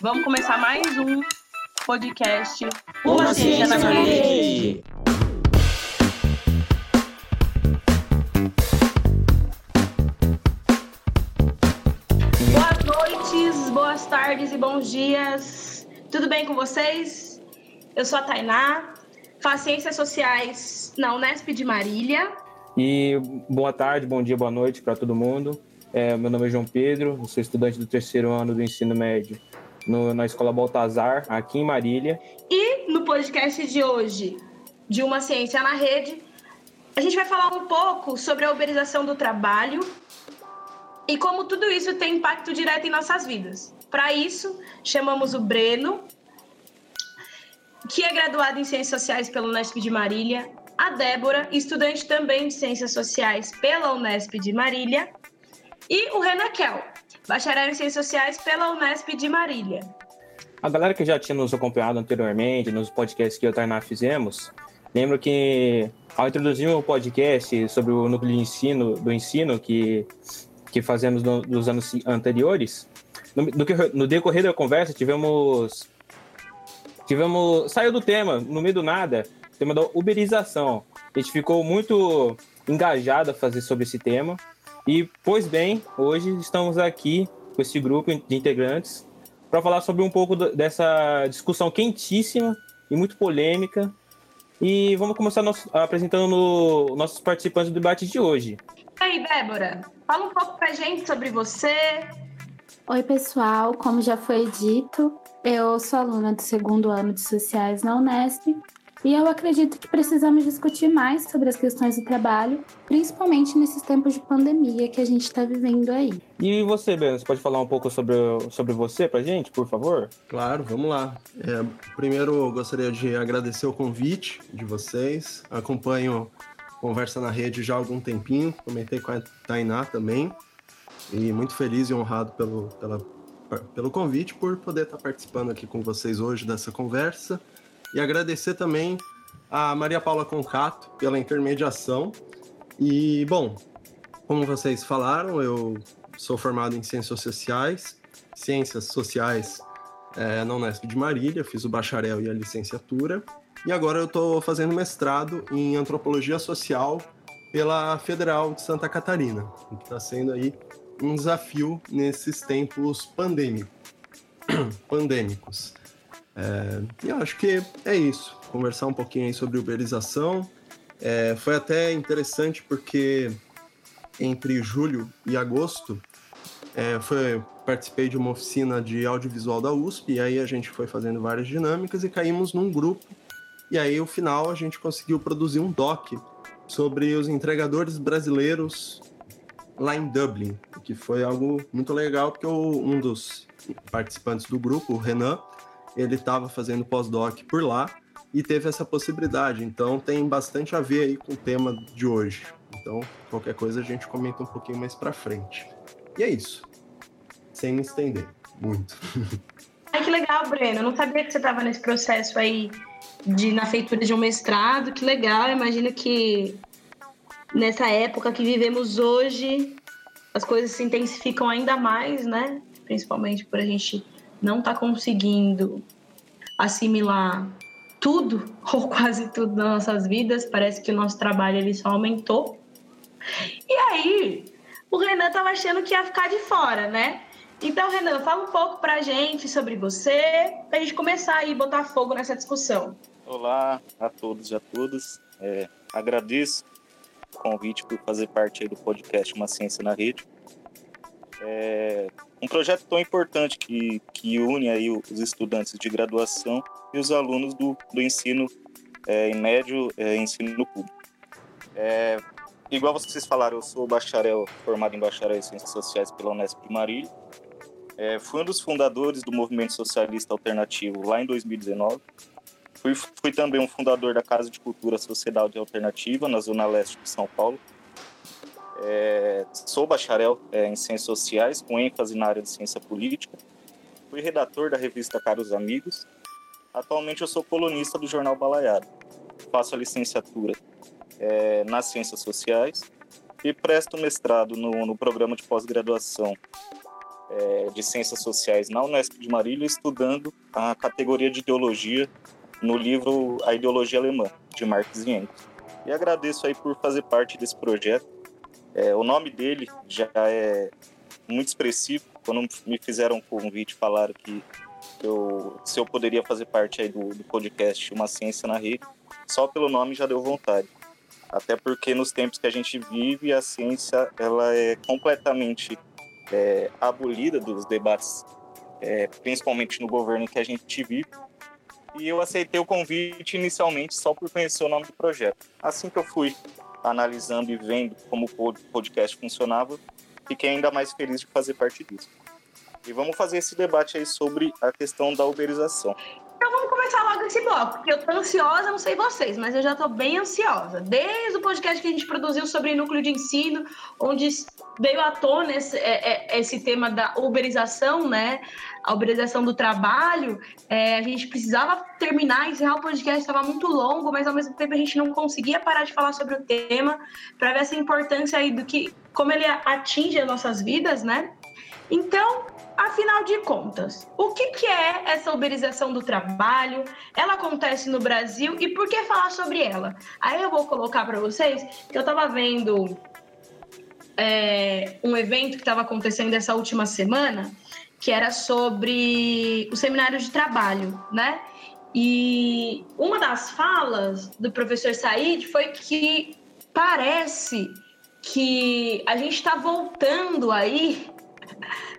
Vamos começar mais um podcast Uma, Uma Ciência, Ciência na Rede. Boas noites, boas tardes e bons dias. Tudo bem com vocês? Eu sou a Tainá, faço Ciências Sociais na Unesp de Marília. E boa tarde, bom dia, boa noite para todo mundo. É, meu nome é João Pedro, sou estudante do terceiro ano do ensino médio no, na Escola Baltazar, aqui em Marília. E no podcast de hoje, de Uma Ciência na Rede, a gente vai falar um pouco sobre a uberização do trabalho e como tudo isso tem impacto direto em nossas vidas. Para isso, chamamos o Breno, que é graduado em Ciências Sociais pela Unesp de Marília, a Débora, estudante também de Ciências Sociais pela Unesp de Marília, e o Renaquel, bacharel em Ciências Sociais pela Unesp de Marília. A galera que já tinha nos acompanhado anteriormente, nos podcasts que eu e o Tainá fizemos, lembro que ao introduzir o um podcast sobre o núcleo de ensino, do ensino que, que fazemos no, nos anos anteriores, no, no, decorrer da conversa tivemos tivemos saiu do tema no meio do nada tema da uberização a gente ficou muito engajado a fazer sobre esse tema e, pois bem, hoje estamos aqui com esse grupo de integrantes para falar sobre um pouco dessa discussão quentíssima e muito polêmica. E vamos começar nosso, apresentando no, nossos participantes do debate de hoje. E aí, Débora, fala um pouco para gente sobre você. Oi, pessoal. Como já foi dito, eu sou aluna do segundo ano de Sociais na Unesp e eu acredito que precisamos discutir mais sobre as questões do trabalho, principalmente nesses tempos de pandemia que a gente está vivendo aí. E você, Ben, você pode falar um pouco sobre, sobre você pra gente, por favor? Claro, vamos lá. É, primeiro, gostaria de agradecer o convite de vocês. Acompanho Conversa na Rede já há algum tempinho, comentei com a Tainá também. E muito feliz e honrado pelo, pela, pelo convite, por poder estar participando aqui com vocês hoje dessa conversa. E agradecer também a Maria Paula Concato pela intermediação. E, bom, como vocês falaram, eu sou formado em Ciências Sociais, Ciências Sociais é, na Unesp de Marília, fiz o bacharel e a licenciatura. E agora eu estou fazendo mestrado em Antropologia Social pela Federal de Santa Catarina, que está sendo aí um desafio nesses tempos pandêmicos. pandêmicos. É, e acho que é isso. Conversar um pouquinho aí sobre uberização. É, foi até interessante porque entre julho e agosto é, foi, participei de uma oficina de audiovisual da USP e aí a gente foi fazendo várias dinâmicas e caímos num grupo. E aí, no final, a gente conseguiu produzir um doc sobre os entregadores brasileiros lá em Dublin, que foi algo muito legal, porque um dos participantes do grupo, o Renan, ele estava fazendo pós-doc por lá e teve essa possibilidade. Então tem bastante a ver aí com o tema de hoje. Então, qualquer coisa a gente comenta um pouquinho mais para frente. E é isso. Sem me estender muito. Ai, que legal, Breno. Eu não sabia que você estava nesse processo aí de na feitura de um mestrado. Que legal. Imagino que nessa época que vivemos hoje, as coisas se intensificam ainda mais, né? Principalmente por a gente não está conseguindo assimilar tudo ou quase tudo das nossas vidas, parece que o nosso trabalho ele só aumentou. E aí, o Renan estava achando que ia ficar de fora, né? Então, Renan, fala um pouco para a gente sobre você, para a gente começar aí botar fogo nessa discussão. Olá a todos e a todas. É, agradeço o convite por fazer parte do podcast Uma Ciência na Rede. É um projeto tão importante que, que une aí os estudantes de graduação e os alunos do, do ensino é, em médio é, ensino público. É, igual vocês falaram, eu sou bacharel, formado em bacharel em Ciências Sociais pela Unesp de Marília. É, fui um dos fundadores do Movimento Socialista Alternativo lá em 2019. Fui, fui também um fundador da Casa de Cultura Sociedade Alternativa, na Zona Leste de São Paulo. É, sou bacharel é, em Ciências Sociais, com ênfase na área de Ciência Política. Fui redator da revista Caros Amigos. Atualmente eu sou colunista do jornal Balaiado. Faço a licenciatura é, nas ciências sociais e presto mestrado no, no programa de pós-graduação é, de ciências sociais na Unesp de Marília, estudando a categoria de ideologia no livro A Ideologia Alemã, de Marx e Engels. E agradeço aí por fazer parte desse projeto. É, o nome dele já é muito expressivo. Quando me fizeram um convite, falaram que eu, se eu poderia fazer parte aí do, do podcast Uma Ciência na Rede, só pelo nome já deu vontade. Até porque nos tempos que a gente vive, a ciência ela é completamente é, abolida dos debates, é, principalmente no governo que a gente vive. E eu aceitei o convite inicialmente só por conhecer o nome do projeto. Assim que eu fui analisando e vendo como o podcast funcionava, fiquei ainda mais feliz de fazer parte disso. E vamos fazer esse debate aí sobre a questão da uberização. Então vamos começar logo esse bloco, porque eu tô ansiosa, não sei vocês, mas eu já tô bem ansiosa. Desde o podcast que a gente produziu sobre núcleo de ensino, onde veio à tona esse, é, é, esse tema da uberização, né? A uberização do trabalho, é, a gente precisava terminar, encerrar o podcast, estava muito longo, mas ao mesmo tempo a gente não conseguia parar de falar sobre o tema, para ver essa importância aí do que, como ele atinge as nossas vidas, né? Então, Afinal de contas, o que, que é essa uberização do trabalho? Ela acontece no Brasil e por que falar sobre ela? Aí eu vou colocar para vocês que eu estava vendo é, um evento que estava acontecendo essa última semana, que era sobre o seminário de trabalho, né? E uma das falas do professor Said foi que parece que a gente está voltando aí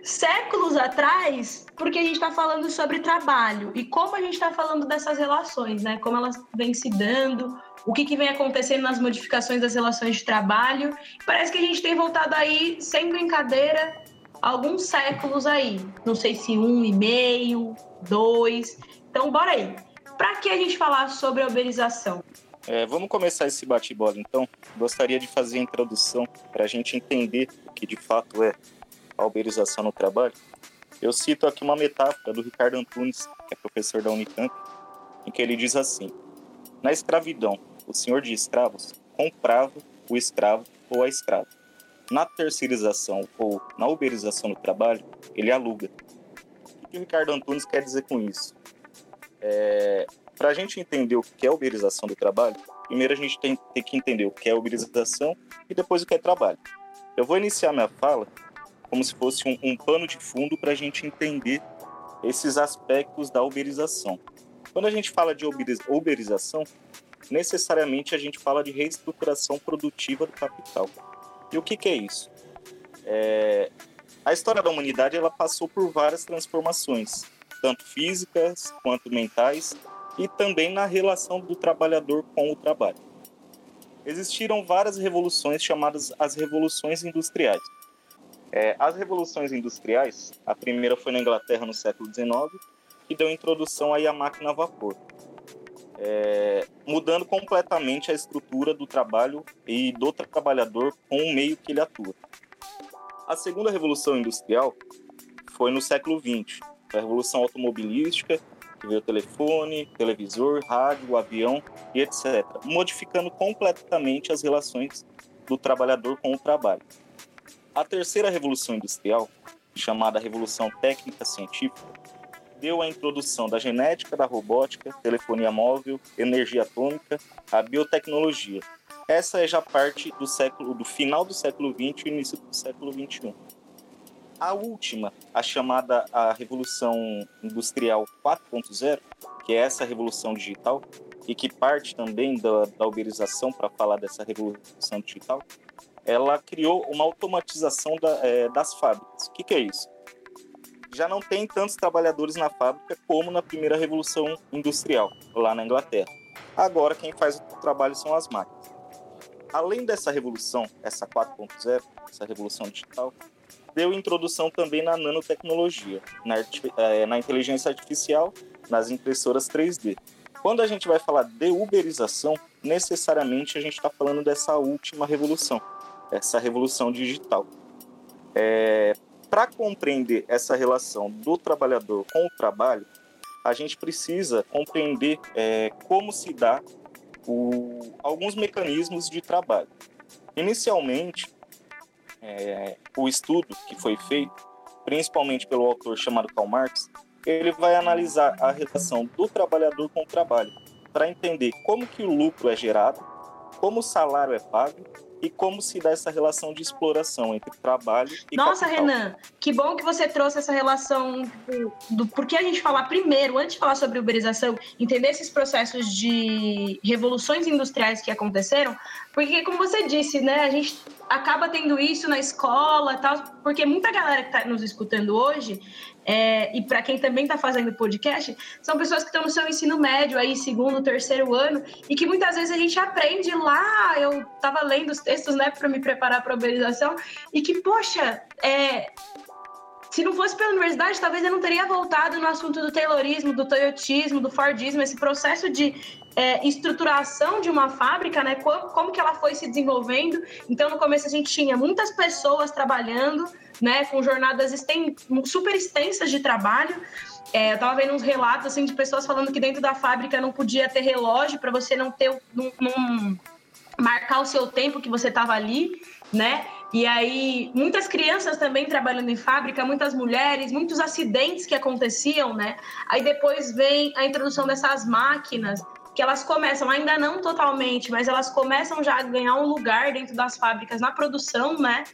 séculos atrás, porque a gente está falando sobre trabalho e como a gente está falando dessas relações, né? Como elas vêm se dando, o que, que vem acontecendo nas modificações das relações de trabalho. Parece que a gente tem voltado aí, sem brincadeira, alguns séculos aí. Não sei se um e meio, dois. Então, bora aí. Para que a gente falar sobre a uberização? É, vamos começar esse bate-bola, então. Gostaria de fazer a introdução para a gente entender o que de fato é a uberização no trabalho, eu cito aqui uma metáfora do Ricardo Antunes, que é professor da Unicamp, em que ele diz assim: Na escravidão, o senhor de escravos comprava o escravo ou a escrava. Na terceirização ou na uberização do trabalho, ele aluga. O que o Ricardo Antunes quer dizer com isso? É, Para a gente entender o que é uberização do trabalho, primeiro a gente tem, tem que entender o que é uberização e depois o que é trabalho. Eu vou iniciar minha fala como se fosse um, um pano de fundo para a gente entender esses aspectos da uberização. Quando a gente fala de uberização, necessariamente a gente fala de reestruturação produtiva do capital. E o que, que é isso? É... A história da humanidade ela passou por várias transformações, tanto físicas quanto mentais, e também na relação do trabalhador com o trabalho. Existiram várias revoluções chamadas as revoluções industriais. É, as revoluções industriais, a primeira foi na Inglaterra no século XIX, que deu introdução aí à máquina a vapor, é, mudando completamente a estrutura do trabalho e do trabalhador com o meio que ele atua. A segunda revolução industrial foi no século XX, a revolução automobilística, que veio telefone, televisor, rádio, avião e etc., modificando completamente as relações do trabalhador com o trabalho. A terceira revolução industrial, chamada Revolução Técnica Científica, deu a introdução da genética, da robótica, telefonia móvel, energia atômica, a biotecnologia. Essa é já parte do século, do final do século XX e início do século XXI. A última, a chamada a Revolução Industrial 4.0, que é essa revolução digital e que parte também da, da uberização para falar dessa revolução digital, ela criou uma automatização da, é, das fábricas. O que, que é isso? Já não tem tantos trabalhadores na fábrica como na primeira revolução industrial, lá na Inglaterra. Agora quem faz o trabalho são as máquinas. Além dessa revolução, essa 4.0, essa revolução digital, deu introdução também na nanotecnologia, na, é, na inteligência artificial, nas impressoras 3D. Quando a gente vai falar de uberização, necessariamente a gente está falando dessa última revolução, essa revolução digital. É, Para compreender essa relação do trabalhador com o trabalho, a gente precisa compreender é, como se dá o, alguns mecanismos de trabalho. Inicialmente, é, o estudo que foi feito, principalmente pelo autor chamado Karl Marx, ele vai analisar a relação do trabalhador com o trabalho, para entender como que o lucro é gerado, como o salário é pago e como se dá essa relação de exploração entre trabalho e Nossa, capital. Renan, que bom que você trouxe essa relação do, do porquê a gente falar primeiro, antes de falar sobre uberização, entender esses processos de revoluções industriais que aconteceram, porque como você disse, né, a gente acaba tendo isso na escola tal, porque muita galera que está nos escutando hoje é, e para quem também está fazendo podcast, são pessoas que estão no seu ensino médio, aí, segundo, terceiro ano, e que muitas vezes a gente aprende lá. Eu estava lendo os textos, né, para me preparar para a uberização, e que, poxa, é, se não fosse pela universidade, talvez eu não teria voltado no assunto do Taylorismo, do Toyotismo, do Fordismo, esse processo de é, estruturação de uma fábrica, né? Como, como, que ela foi se desenvolvendo. Então, no começo a gente tinha muitas pessoas trabalhando, né? Com jornadas exten super extensas de trabalho. É, eu estava vendo uns relatos assim de pessoas falando que dentro da fábrica não podia ter relógio para você não ter não, não marcar o seu tempo que você estava ali, né? E aí, muitas crianças também trabalhando em fábrica, muitas mulheres, muitos acidentes que aconteciam, né? Aí depois vem a introdução dessas máquinas, que elas começam, ainda não totalmente, mas elas começam já a ganhar um lugar dentro das fábricas na produção, né?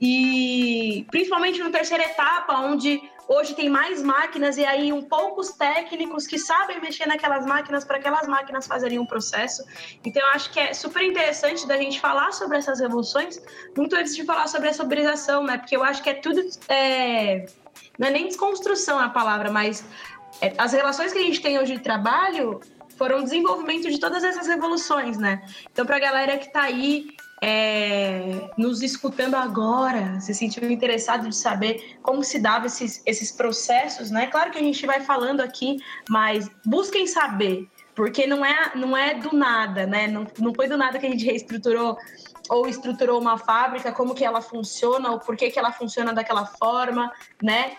E principalmente na terceira etapa, onde Hoje tem mais máquinas e aí um poucos técnicos que sabem mexer naquelas máquinas para aquelas máquinas fazerem um processo. Então eu acho que é super interessante da gente falar sobre essas revoluções muito antes de falar sobre essa uberização, né? Porque eu acho que é tudo é... não é nem desconstrução a palavra, mas é... as relações que a gente tem hoje de trabalho foram desenvolvimento de todas essas revoluções, né? Então, para a galera que está aí é, nos escutando agora, se sentiu interessado de saber como se dava esses, esses processos, né? Claro que a gente vai falando aqui, mas busquem saber, porque não é, não é do nada, né? Não, não foi do nada que a gente reestruturou ou estruturou uma fábrica, como que ela funciona, ou por que, que ela funciona daquela forma, né?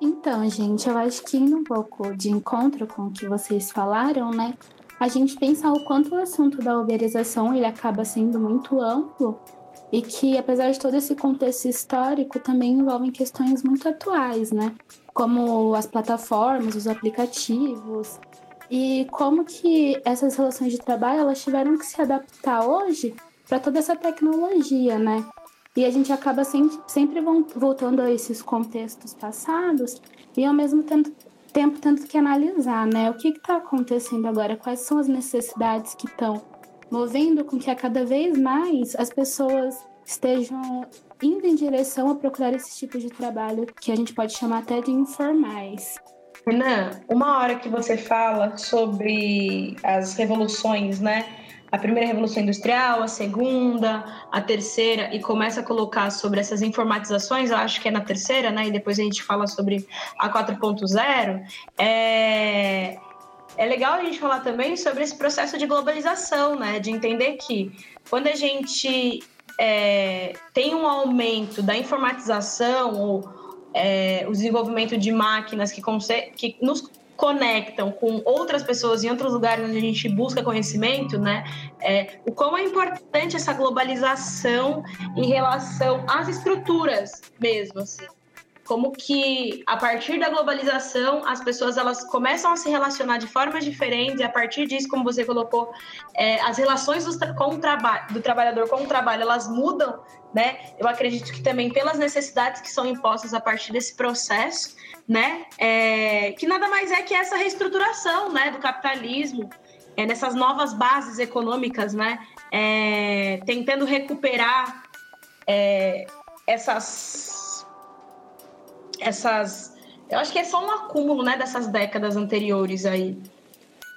Então, gente, eu acho que indo um pouco de encontro com o que vocês falaram, né? A gente pensar o quanto o assunto da uberização ele acaba sendo muito amplo e que, apesar de todo esse contexto histórico, também envolvem questões muito atuais, né? Como as plataformas, os aplicativos e como que essas relações de trabalho elas tiveram que se adaptar hoje para toda essa tecnologia, né? E a gente acaba sempre, sempre voltando a esses contextos passados e ao mesmo tempo tempo tendo que analisar, né? O que está acontecendo agora? Quais são as necessidades que estão movendo com que a cada vez mais as pessoas estejam indo em direção a procurar esse tipo de trabalho que a gente pode chamar até de informais. Renan, uma hora que você fala sobre as revoluções, né? A primeira revolução industrial, a segunda, a terceira, e começa a colocar sobre essas informatizações, eu acho que é na terceira, né? E depois a gente fala sobre a 4.0. É, é legal a gente falar também sobre esse processo de globalização, né? De entender que quando a gente é, tem um aumento da informatização ou é, o desenvolvimento de máquinas que, que nos conectam com outras pessoas em outros lugares onde a gente busca conhecimento, né? É, o quão é importante essa globalização em relação às estruturas mesmo, assim. Como que a partir da globalização as pessoas elas começam a se relacionar de formas diferentes e a partir disso, como você colocou, é, as relações do, com o trabalho, do trabalhador com o trabalho elas mudam, né? Eu acredito que também pelas necessidades que são impostas a partir desse processo né? É, que nada mais é que essa reestruturação, né, do capitalismo, é, nessas novas bases econômicas, né? É, tentando recuperar é, essas, essas, eu acho que é só um acúmulo, né, dessas décadas anteriores aí.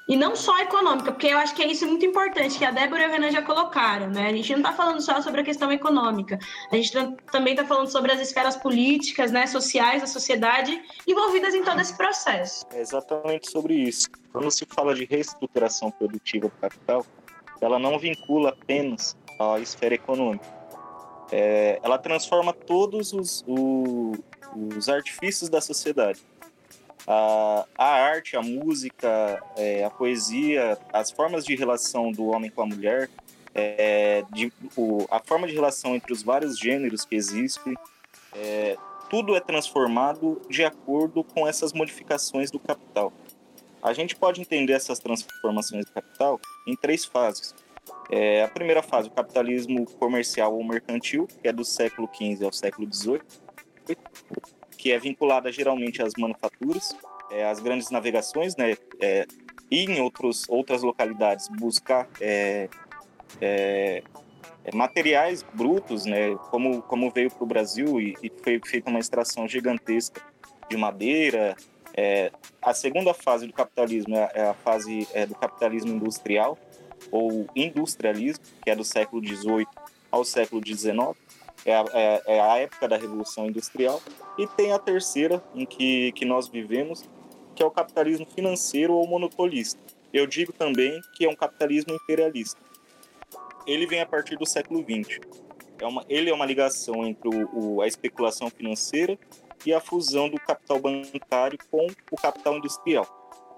E não só econômica, porque eu acho que é isso muito importante, que a Débora e o Renan já colocaram, né? A gente não está falando só sobre a questão econômica, a gente também está falando sobre as esferas políticas, né, sociais da sociedade envolvidas em todo esse processo. É exatamente sobre isso. Quando se fala de reestruturação produtiva do capital, ela não vincula apenas a esfera econômica. É, ela transforma todos os, o, os artifícios da sociedade a, a arte, a música, é, a poesia, as formas de relação do homem com a mulher, é, de, o, a forma de relação entre os vários gêneros que existem, é, tudo é transformado de acordo com essas modificações do capital. A gente pode entender essas transformações do capital em três fases. É, a primeira fase, o capitalismo comercial ou mercantil, que é do século XV ao século XVIII, que é vinculada geralmente às manufaturas, é, às grandes navegações, né, é, e em outros, outras localidades buscar é, é, é, materiais brutos, né, como, como veio para o Brasil e, e, foi feita uma extração gigantesca de madeira. É, a segunda fase do capitalismo é, é a fase do capitalismo industrial, ou industrialismo, que é do século XVIII ao século XIX, é a, é, é a, época da Revolução Industrial, e tem a terceira, em que, que nós vivemos, que é o capitalismo financeiro ou monopolista. Eu digo também que é um capitalismo imperialista. Ele vem a partir do século XX. É uma, ele é uma ligação entre o, o, a especulação financeira e a fusão do capital bancário com o capital industrial.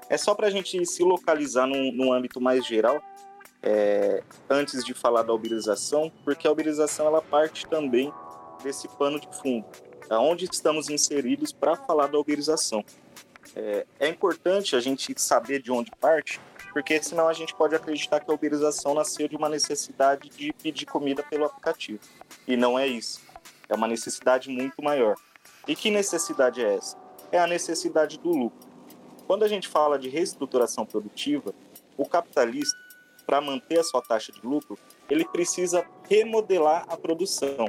É só para a gente se localizar num, num âmbito mais geral, é, antes de falar da uberização, porque a uberização ela parte também desse pano de fundo, aonde estamos inseridos para falar da uberização. É, é, importante a gente saber de onde parte, porque senão a gente pode acreditar que a uberização nasceu de uma necessidade de pedir comida pelo aplicativo. E não é isso. É uma necessidade muito maior. E que necessidade é essa? É a necessidade do lucro. Quando a gente fala de reestruturação produtiva, o capitalista para manter a sua taxa de lucro, ele precisa remodelar a produção.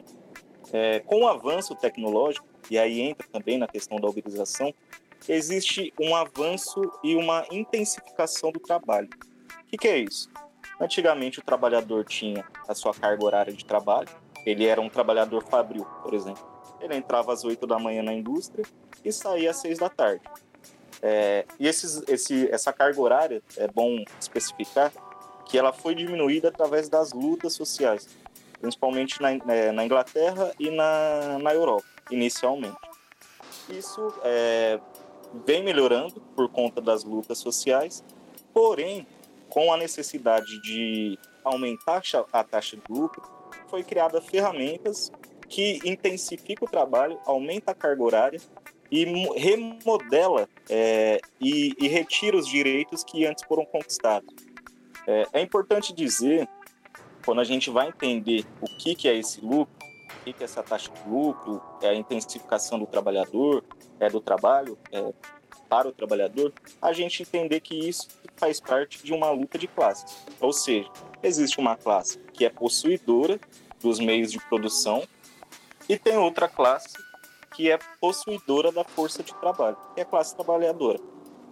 É, com o avanço tecnológico, e aí entra também na questão da uberização, existe um avanço e uma intensificação do trabalho. O que, que é isso? Antigamente o trabalhador tinha a sua carga horária de trabalho, ele era um trabalhador fabril, por exemplo. Ele entrava às 8 da manhã na indústria e saía às 6 da tarde. É, e esses, esse, essa carga horária, é bom especificar, que ela foi diminuída através das lutas sociais, principalmente na, é, na Inglaterra e na, na Europa, inicialmente. Isso é, vem melhorando por conta das lutas sociais, porém, com a necessidade de aumentar a taxa de lucro, foi criada ferramentas que intensificam o trabalho, aumenta a carga horária e remodela é, e, e retira os direitos que antes foram conquistados. É, é importante dizer, quando a gente vai entender o que, que é esse lucro, o que, que é essa taxa de lucro, é a intensificação do trabalhador, é do trabalho é, para o trabalhador, a gente entender que isso faz parte de uma luta de classes. Ou seja, existe uma classe que é possuidora dos meios de produção e tem outra classe que é possuidora da força de trabalho, que é a classe trabalhadora.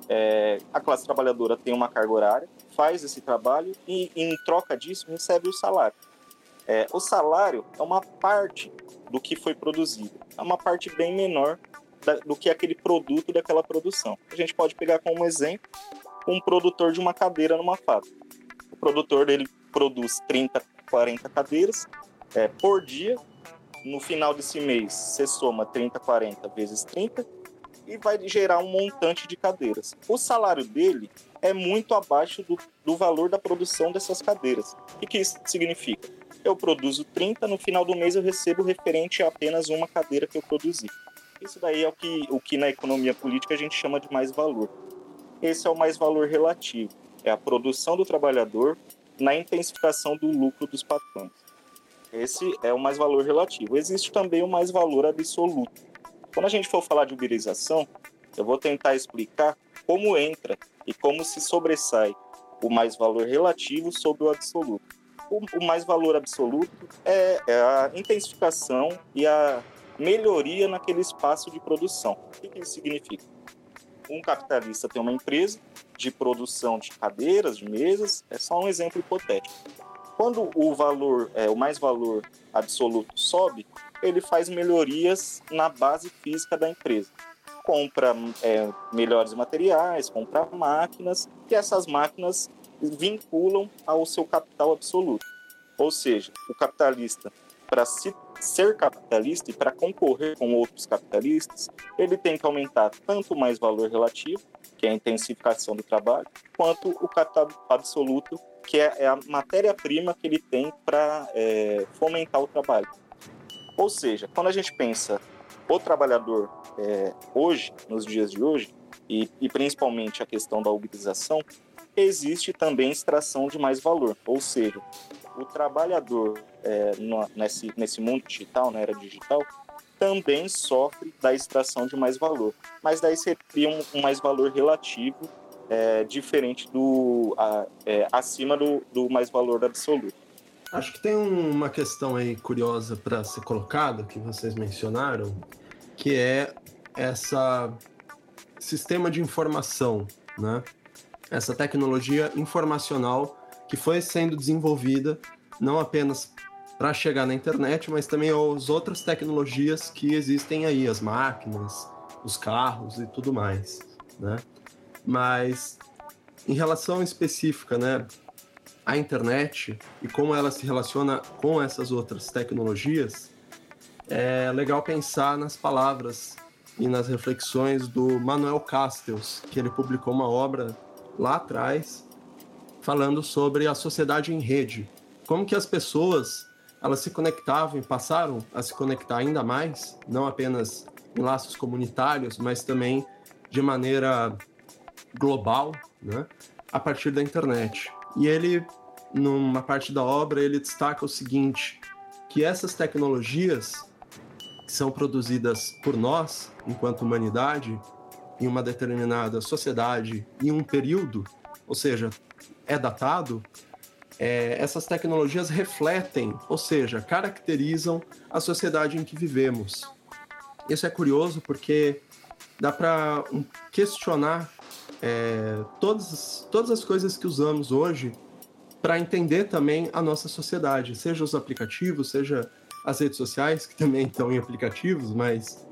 É, a classe trabalhadora tem uma carga horária, faz esse trabalho e, em troca disso, recebe o salário. É, o salário é uma parte do que foi produzido, é uma parte bem menor da, do que aquele produto daquela produção. A gente pode pegar como exemplo um produtor de uma cadeira numa fábrica. O produtor dele produz 30, 40 cadeiras é, por dia. No final desse mês, você soma 30, 40 vezes 30 e vai gerar um montante de cadeiras. O salário dele é muito abaixo do, do valor da produção dessas cadeiras. O que, isso significa? Eu produzo 30, no final do mês eu recebo referente a apenas uma cadeira que eu produzi. Isso daí é o que, o que na economia política a gente chama de mais valor. Esse é o mais valor relativo. É a produção do trabalhador na intensificação do lucro dos patrões. Esse é o mais valor relativo. Existe também o mais valor absoluto quando a gente for falar de uberização, eu vou tentar explicar como entra e como se sobressai o mais valor relativo sobre o absoluto. O, o mais valor absoluto é, é, a intensificação e a melhoria naquele espaço de produção. O que, que isso significa? Um capitalista tem uma empresa de produção de cadeiras, de mesas, é só um exemplo hipotético. Quando o valor, é, o mais valor absoluto sobe, ele faz melhorias na base física da empresa. Compra é, melhores materiais, compra máquinas, e essas máquinas vinculam ao seu capital absoluto. Ou seja, o capitalista, para se, ser capitalista e para concorrer com outros capitalistas, ele tem que aumentar tanto mais valor relativo, que é a intensificação do trabalho, quanto o capital absoluto, que é, é a matéria-prima que ele tem para é, fomentar o trabalho. Ou seja, quando a gente pensa o trabalhador é, hoje, nos dias de hoje, e, e principalmente a questão da uberização, existe também extração de mais valor. Ou seja, o trabalhador é, no, nesse, nesse mundo digital, na era digital, também sofre da extração de mais valor. Mas daí seria um, um mais valor relativo é, diferente do a, é, acima do, do mais valor absoluto. Acho que tem uma questão aí curiosa para ser colocada que vocês mencionaram, que é essa sistema de informação, né? Essa tecnologia informacional que foi sendo desenvolvida não apenas para chegar na internet, mas também as outras tecnologias que existem aí, as máquinas, os carros e tudo mais, né? Mas em relação específica, né, à internet e como ela se relaciona com essas outras tecnologias, é legal pensar nas palavras e nas reflexões do Manuel Castells, que ele publicou uma obra lá atrás falando sobre a sociedade em rede, como que as pessoas elas se conectavam e passaram a se conectar ainda mais, não apenas em laços comunitários, mas também de maneira global, né, a partir da internet. E ele, numa parte da obra, ele destaca o seguinte, que essas tecnologias que são produzidas por nós, enquanto humanidade, em uma determinada sociedade, em um período, ou seja, é datado, é, essas tecnologias refletem, ou seja, caracterizam a sociedade em que vivemos. Isso é curioso porque dá para questionar é, todas, todas as coisas que usamos hoje para entender também a nossa sociedade, seja os aplicativos, seja as redes sociais, que também estão em aplicativos, mas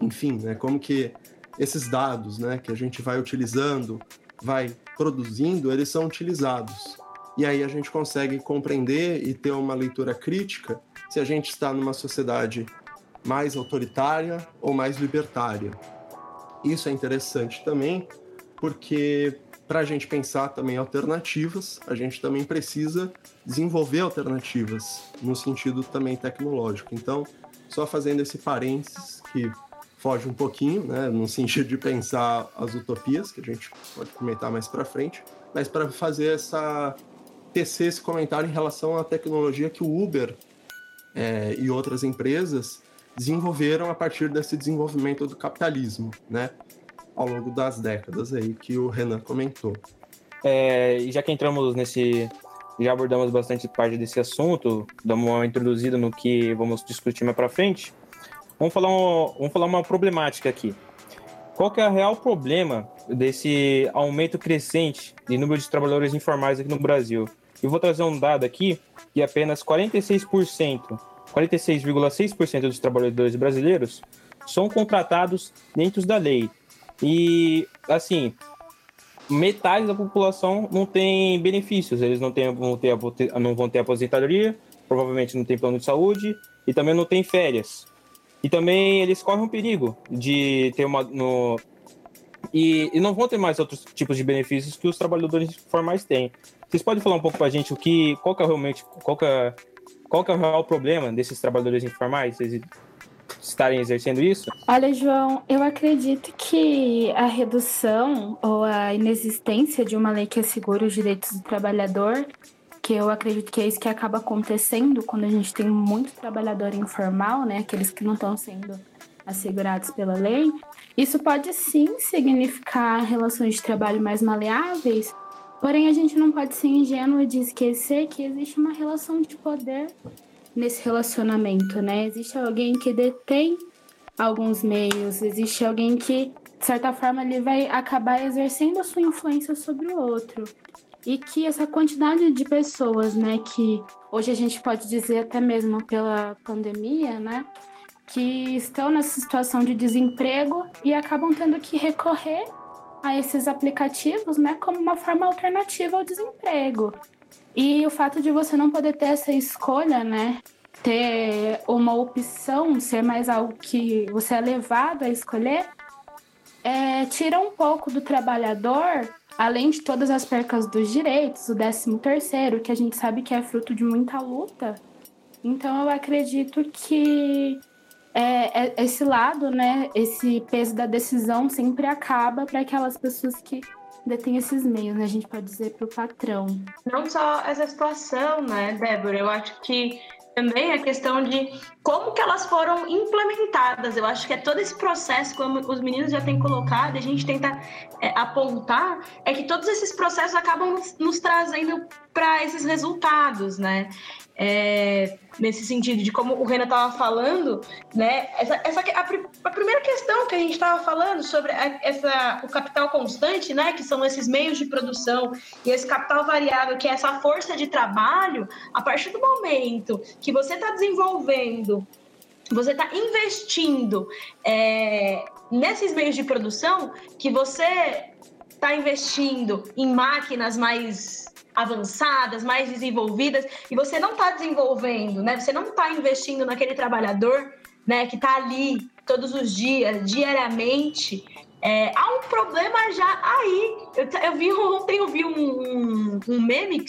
enfim, né, como que esses dados né, que a gente vai utilizando, vai produzindo, eles são utilizados. E aí a gente consegue compreender e ter uma leitura crítica se a gente está numa sociedade mais autoritária ou mais libertária. Isso é interessante também, porque para a gente pensar também alternativas, a gente também precisa desenvolver alternativas no sentido também tecnológico. Então, só fazendo esse parênteses que foge um pouquinho, né, no sentido de pensar as utopias, que a gente pode comentar mais para frente, mas para fazer essa tecer esse comentário em relação à tecnologia que o Uber é, e outras empresas desenvolveram a partir desse desenvolvimento do capitalismo, né? Ao longo das décadas aí que o Renan comentou. É, e já que entramos nesse, já abordamos bastante parte desse assunto, damos uma introduzida no que vamos discutir mais para frente. Vamos falar, um, vamos falar uma problemática aqui. Qual que é o real problema desse aumento crescente de número de trabalhadores informais aqui no Brasil? Eu vou trazer um dado aqui que apenas 46%, 46,6% dos trabalhadores brasileiros são contratados dentro da lei. E, assim, metade da população não tem benefícios, eles não, têm, vão, ter, não vão ter aposentadoria, provavelmente não tem plano de saúde e também não tem férias. E também eles correm um perigo de ter uma. No, e, e não vão ter mais outros tipos de benefícios que os trabalhadores formais têm. Vocês podem falar um pouco para a gente o que, qual que é realmente, qual que é, qual que é o real problema desses trabalhadores informais? Vocês estarem exercendo isso? Olha, João, eu acredito que a redução ou a inexistência de uma lei que assegure os direitos do trabalhador, que eu acredito que é isso que acaba acontecendo quando a gente tem muito trabalhador informal, né, aqueles que não estão sendo assegurados pela lei, isso pode sim significar relações de trabalho mais maleáveis, Porém, a gente não pode ser ingênuo de esquecer que existe uma relação de poder nesse relacionamento, né? Existe alguém que detém alguns meios, existe alguém que, de certa forma, ele vai acabar exercendo a sua influência sobre o outro. E que essa quantidade de pessoas, né, que hoje a gente pode dizer até mesmo pela pandemia, né, que estão nessa situação de desemprego e acabam tendo que recorrer a esses aplicativos, né, como uma forma alternativa ao desemprego. E o fato de você não poder ter essa escolha, né, ter uma opção, ser mais algo que você é levado a escolher, é, tira um pouco do trabalhador, além de todas as percas dos direitos, o 13 terceiro, que a gente sabe que é fruto de muita luta. Então eu acredito que é, é, esse lado, né, esse peso da decisão sempre acaba para aquelas pessoas que detêm esses meios, né? A gente pode dizer para o patrão. Não só essa situação, né, Débora? Eu acho que também a questão de como que elas foram implementadas. Eu acho que é todo esse processo, como os meninos já têm colocado, a gente tenta é, apontar, é que todos esses processos acabam nos, nos trazendo para esses resultados, né? É, nesse sentido de como o Renan estava falando, né? Essa, essa a, a, primeira questão que a gente estava falando sobre a, essa, o capital constante, né? Que são esses meios de produção e esse capital variável, que é essa força de trabalho. A partir do momento que você está desenvolvendo, você está investindo é, nesses meios de produção, que você está investindo em máquinas mais avançadas, mais desenvolvidas, e você não está desenvolvendo, né? Você não está investindo naquele trabalhador, né? Que está ali todos os dias, diariamente. É, há um problema já aí. Eu, eu vi ontem eu vi um, um, um, meme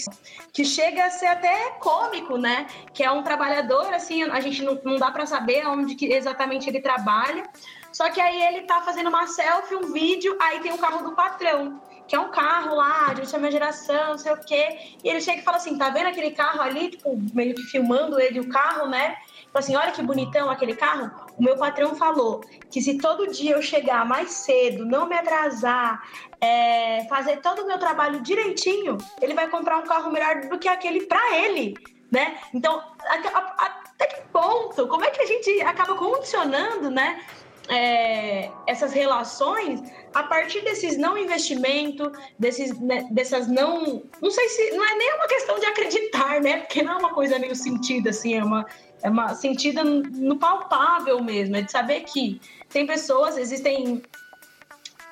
que chega a ser até cômico, né? Que é um trabalhador, assim, a gente não, não dá para saber onde que exatamente ele trabalha. Só que aí ele tá fazendo uma selfie, um vídeo, aí tem o carro do patrão que é um carro lá de última geração, não sei o quê. E ele chega e fala assim: tá vendo aquele carro ali? Tipo, meio que filmando ele o carro, né? Fala assim: olha que bonitão aquele carro. O meu patrão falou que se todo dia eu chegar mais cedo, não me atrasar, é, fazer todo o meu trabalho direitinho, ele vai comprar um carro melhor do que aquele para ele, né? Então, até que ponto? Como é que a gente acaba condicionando, né? é, essas relações a partir desses não investimento, desses, né, dessas não. Não sei se. Não é nem uma questão de acreditar, né? Porque não é uma coisa meio sentida, assim, é uma, é uma sentida no palpável mesmo, é de saber que tem pessoas, existem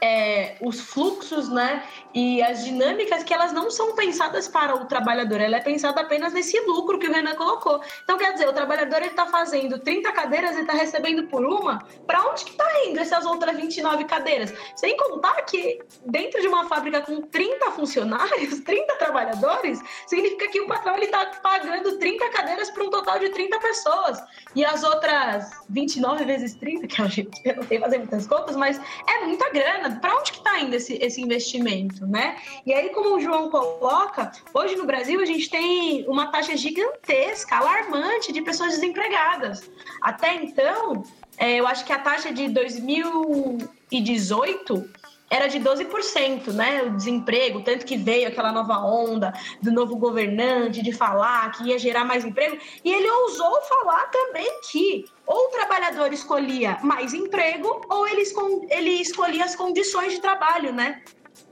é, os fluxos, né? E as dinâmicas que elas não são pensadas para o trabalhador, ela é pensada apenas nesse lucro que o Renan colocou. Então, quer dizer, o trabalhador está fazendo 30 cadeiras e está recebendo por uma, para onde que está indo essas outras 29 cadeiras? Sem contar que dentro de uma fábrica com 30 funcionários, 30 trabalhadores, significa que o patrão está pagando 30 cadeiras para um total de 30 pessoas. E as outras 29 vezes 30, que eu não sei fazer muitas contas, mas é muita grana para onde que está indo esse, esse investimento, né? E aí, como o João coloca, hoje no Brasil a gente tem uma taxa gigantesca, alarmante de pessoas desempregadas. Até então, é, eu acho que a taxa de 2018 era de 12%, né? O desemprego, tanto que veio aquela nova onda do novo governante de falar que ia gerar mais emprego, e ele ousou falar também que ou o trabalhador escolhia mais emprego ou ele, ele escolhia as condições de trabalho, né?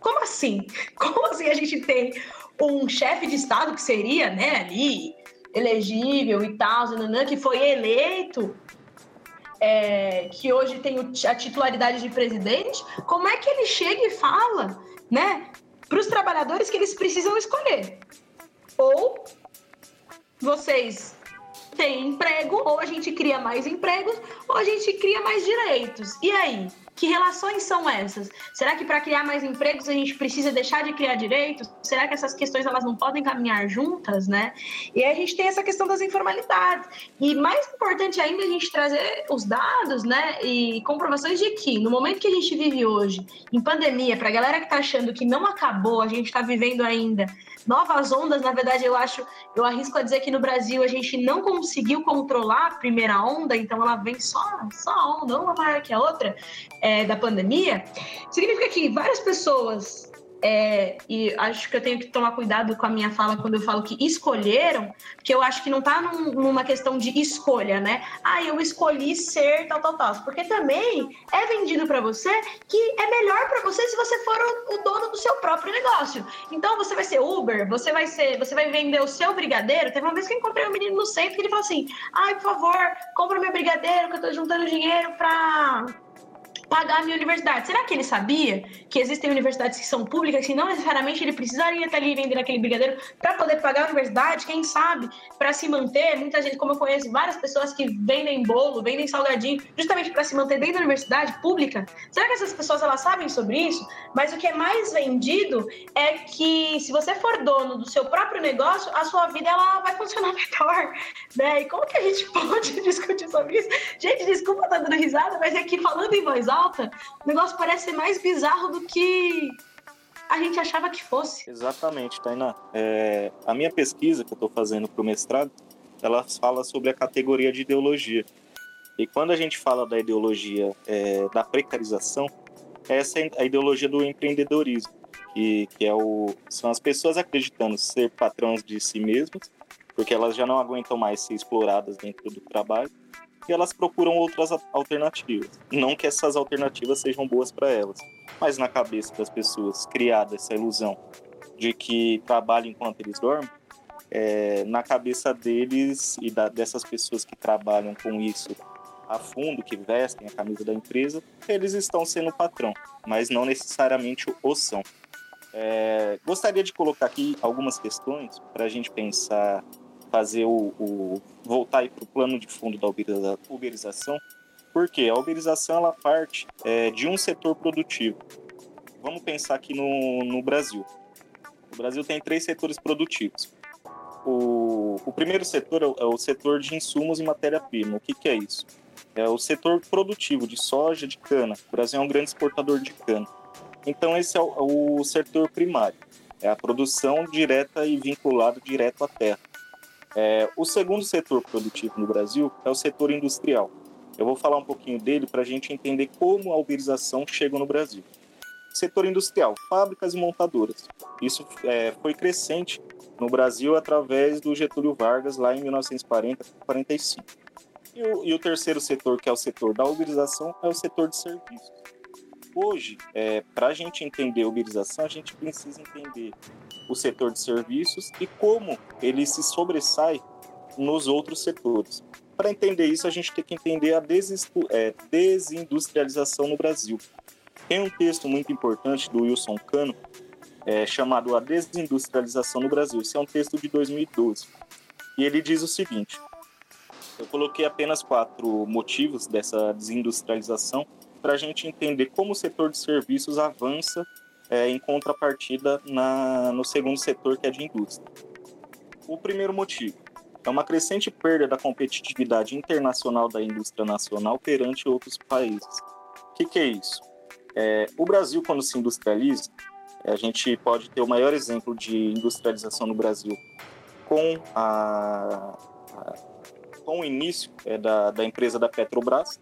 Como assim? Como assim a gente tem um chefe de Estado que seria, né, ali, elegível e tal, que foi eleito é, que hoje tem a titularidade de presidente, como é que ele chega e fala, né, para os trabalhadores que eles precisam escolher? Ou vocês têm emprego, ou a gente cria mais empregos, ou a gente cria mais direitos. E aí? Que relações são essas? Será que para criar mais empregos a gente precisa deixar de criar direitos? Será que essas questões elas não podem caminhar juntas, né? E aí a gente tem essa questão das informalidades. E mais importante ainda a gente trazer os dados, né, e comprovações de que no momento que a gente vive hoje, em pandemia, para a galera que está achando que não acabou, a gente está vivendo ainda novas ondas, na verdade eu acho, eu arrisco a dizer que no Brasil a gente não conseguiu controlar a primeira onda, então ela vem só só onda, uma maior que a outra. É, é, da pandemia, significa que várias pessoas é, e acho que eu tenho que tomar cuidado com a minha fala quando eu falo que escolheram, porque eu acho que não está num, numa questão de escolha, né? Ah, eu escolhi ser tal, tal, tal. Porque também é vendido para você que é melhor para você se você for o, o, dono do seu próprio negócio. Então você vai ser Uber, você vai ser, você vai vender o seu brigadeiro. Teve uma vez que eu encontrei um menino no centro que ele falou assim: ai, por favor, compra meu brigadeiro, que eu estou juntando dinheiro para pagar a minha universidade. Será que ele sabia que existem universidades que são públicas e não necessariamente ele precisaria estar ali vendendo aquele brigadeiro para poder pagar a universidade? Quem sabe? Para se manter, muita gente, como eu conheço, várias pessoas que vendem bolo, vendem salgadinho, justamente para se manter dentro da universidade pública. Será que essas pessoas elas sabem sobre isso? Mas o que é mais vendido é que se você for dono do seu próprio negócio, a sua vida ela vai funcionar melhor, né? E como que a gente pode discutir sobre isso? Gente, desculpa estar dando risada, mas aqui falando em voz alta o negócio parece ser mais bizarro do que a gente achava que fosse. Exatamente, Tainá. É, a minha pesquisa que eu estou fazendo para o mestrado, ela fala sobre a categoria de ideologia. E quando a gente fala da ideologia é, da precarização, essa é a ideologia do empreendedorismo, que, que é o, são as pessoas acreditando ser patrões de si mesmas, porque elas já não aguentam mais ser exploradas dentro do trabalho, e elas procuram outras alternativas. Não que essas alternativas sejam boas para elas, mas na cabeça das pessoas criada essa ilusão de que trabalham enquanto eles dormem, é, na cabeça deles e da, dessas pessoas que trabalham com isso a fundo, que vestem a camisa da empresa, eles estão sendo patrão, mas não necessariamente o são. É, gostaria de colocar aqui algumas questões para a gente pensar fazer o, o voltar para o plano de fundo da uberização, porque a uberização ela parte é, de um setor produtivo. Vamos pensar aqui no, no Brasil. O Brasil tem três setores produtivos. O, o primeiro setor é o, é o setor de insumos e matéria-prima. O que, que é isso? É o setor produtivo de soja, de cana. O Brasil é um grande exportador de cana. Então, esse é o, o setor primário. É a produção direta e vinculada direto à terra. É, o segundo setor produtivo no Brasil é o setor industrial. Eu vou falar um pouquinho dele para a gente entender como a uberização chega no Brasil. Setor industrial, fábricas e montadoras. Isso é, foi crescente no Brasil através do Getúlio Vargas lá em 1940-45. E, e o, terceiro setor, que é o setor da uberização, é o setor de serviços. Hoje, é, para a gente entender uberização, a gente precisa entender o setor de serviços e como ele se sobressai nos outros setores. Para entender isso, a gente tem que entender a é, desindustrialização no Brasil. Tem um texto muito importante do Wilson Cano, é, chamado A Desindustrialização no Brasil. Esse é um texto de 2012. E ele diz o seguinte: eu coloquei apenas quatro motivos dessa desindustrialização para a gente entender como o setor de serviços avança é, em contrapartida na, no segundo setor, que é de indústria. O primeiro motivo é uma crescente perda da competitividade internacional da indústria nacional perante outros países. O que, que é isso? É, o Brasil, quando se industrializa, a gente pode ter o maior exemplo de industrialização no Brasil com, a, a com o início é, da, da empresa da Petrobras,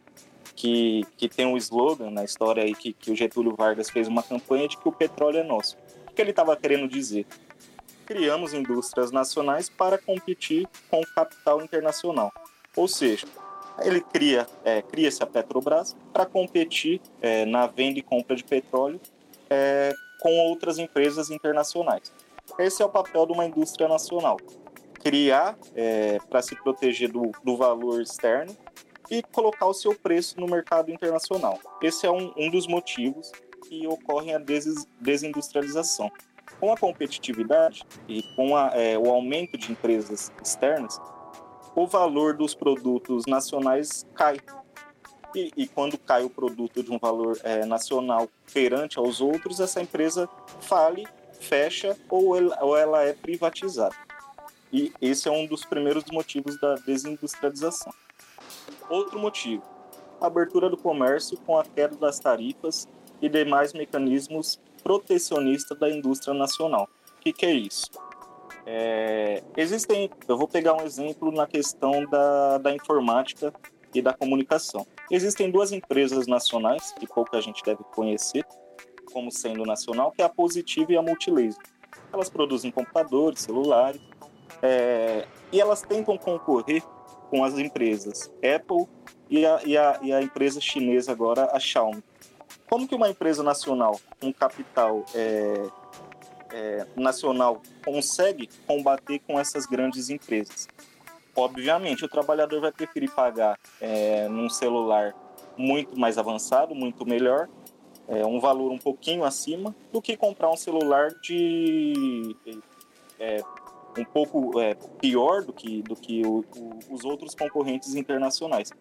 que, que tem um slogan na história aí que, que o Getúlio Vargas fez uma campanha de que o petróleo é nosso. O que ele estava querendo dizer? Criamos indústrias nacionais para competir com o capital internacional. Ou seja, ele cria é, cria-se a Petrobras para competir é, na venda e compra de petróleo é, com outras empresas internacionais. Esse é o papel de uma indústria nacional. Criar é, para se proteger do, do valor externo e colocar o seu preço no mercado internacional. Esse é um, um dos motivos que ocorrem a des desindustrialização. Com a competitividade e com a, é, o aumento de empresas externas, o valor dos produtos nacionais cai. E, e quando cai o produto de um valor é, nacional perante aos outros, essa empresa fale, fecha ou ela, ou ela é privatizada. E esse é um dos primeiros motivos da desindustrialização. Outro motivo: a abertura do comércio com a queda das tarifas e demais mecanismos protecionistas da indústria nacional. O que, que é isso? É, existem, eu vou pegar um exemplo na questão da, da informática e da comunicação. Existem duas empresas nacionais que pouca gente deve conhecer como sendo nacional, que é a Positiva e a Multilaser. Elas produzem computadores, celulares, é, e elas tentam concorrer com as empresas Apple e a, e a, e a empresa chinesa agora, a Xiaomi. Como que uma empresa nacional, um capital é, é, nacional, consegue combater com essas grandes empresas? Obviamente, o trabalhador vai preferir pagar é, num celular muito mais avançado, muito melhor, é, um valor um pouquinho acima do que comprar um celular de é, um pouco é, pior do que, do que o, o, os outros concorrentes internacionais.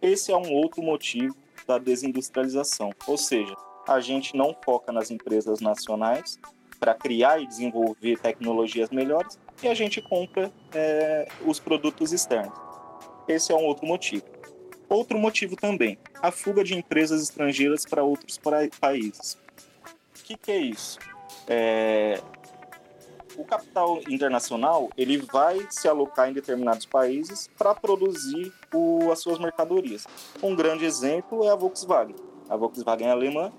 Esse é um outro motivo da desindustrialização, ou seja, a gente não foca nas empresas nacionais para criar e desenvolver tecnologias melhores e a gente compra é, os produtos externos. Esse é um outro motivo. Outro motivo também, a fuga de empresas estrangeiras para outros países. O que, que é isso? É, o capital internacional ele vai se alocar em determinados países para produzir o, as suas mercadorias. Um grande exemplo é a Volkswagen. A Volkswagen é alemã,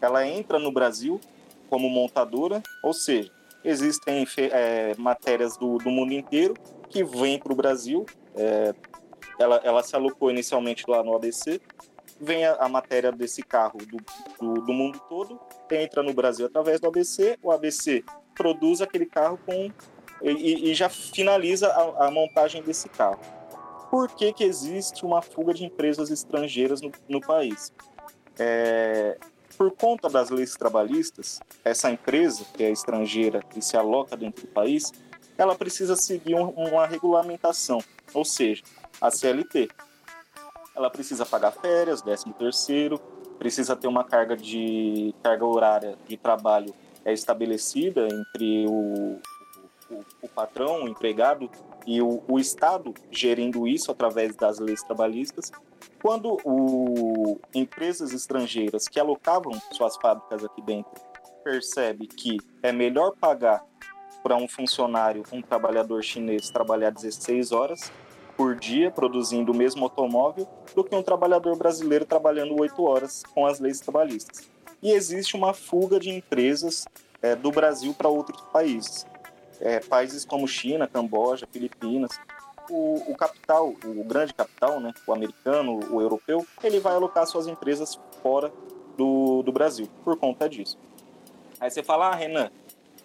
ela entra no Brasil como montadora, ou seja, existem é, matérias do, do, mundo inteiro que vêm para o Brasil. É, ela, ela se alocou inicialmente lá no ABC, vem a, a matéria desse carro do, do, do, mundo todo, entra no Brasil através do ABC, o ABC produz aquele carro com e, e já finaliza a, a, montagem desse carro. Por que, que existe uma fuga de empresas estrangeiras no, no país? É, por conta das leis trabalhistas, essa empresa, que é estrangeira e se aloca dentro do país, ela precisa seguir um, uma regulamentação, ou seja, a CLT. Ela precisa pagar férias, 13 terceiro, precisa ter uma carga de carga horária de trabalho é estabelecida entre o, o, o patrão, o empregado e o, o, Estado gerindo isso através das leis trabalhistas. Quando o, empresas estrangeiras que alocavam suas fábricas aqui dentro percebe que é melhor pagar para um funcionário, um trabalhador chinês trabalhar 16 horas por dia produzindo o mesmo automóvel do que um trabalhador brasileiro trabalhando 8 horas com as leis trabalhistas e existe uma fuga de empresas é, do Brasil para outros países. É, países como China, Camboja, Filipinas. O, o, capital, o grande capital, né, o americano, o europeu, ele vai alocar suas empresas fora do, do Brasil, por conta disso. Aí você fala, ah, Renan,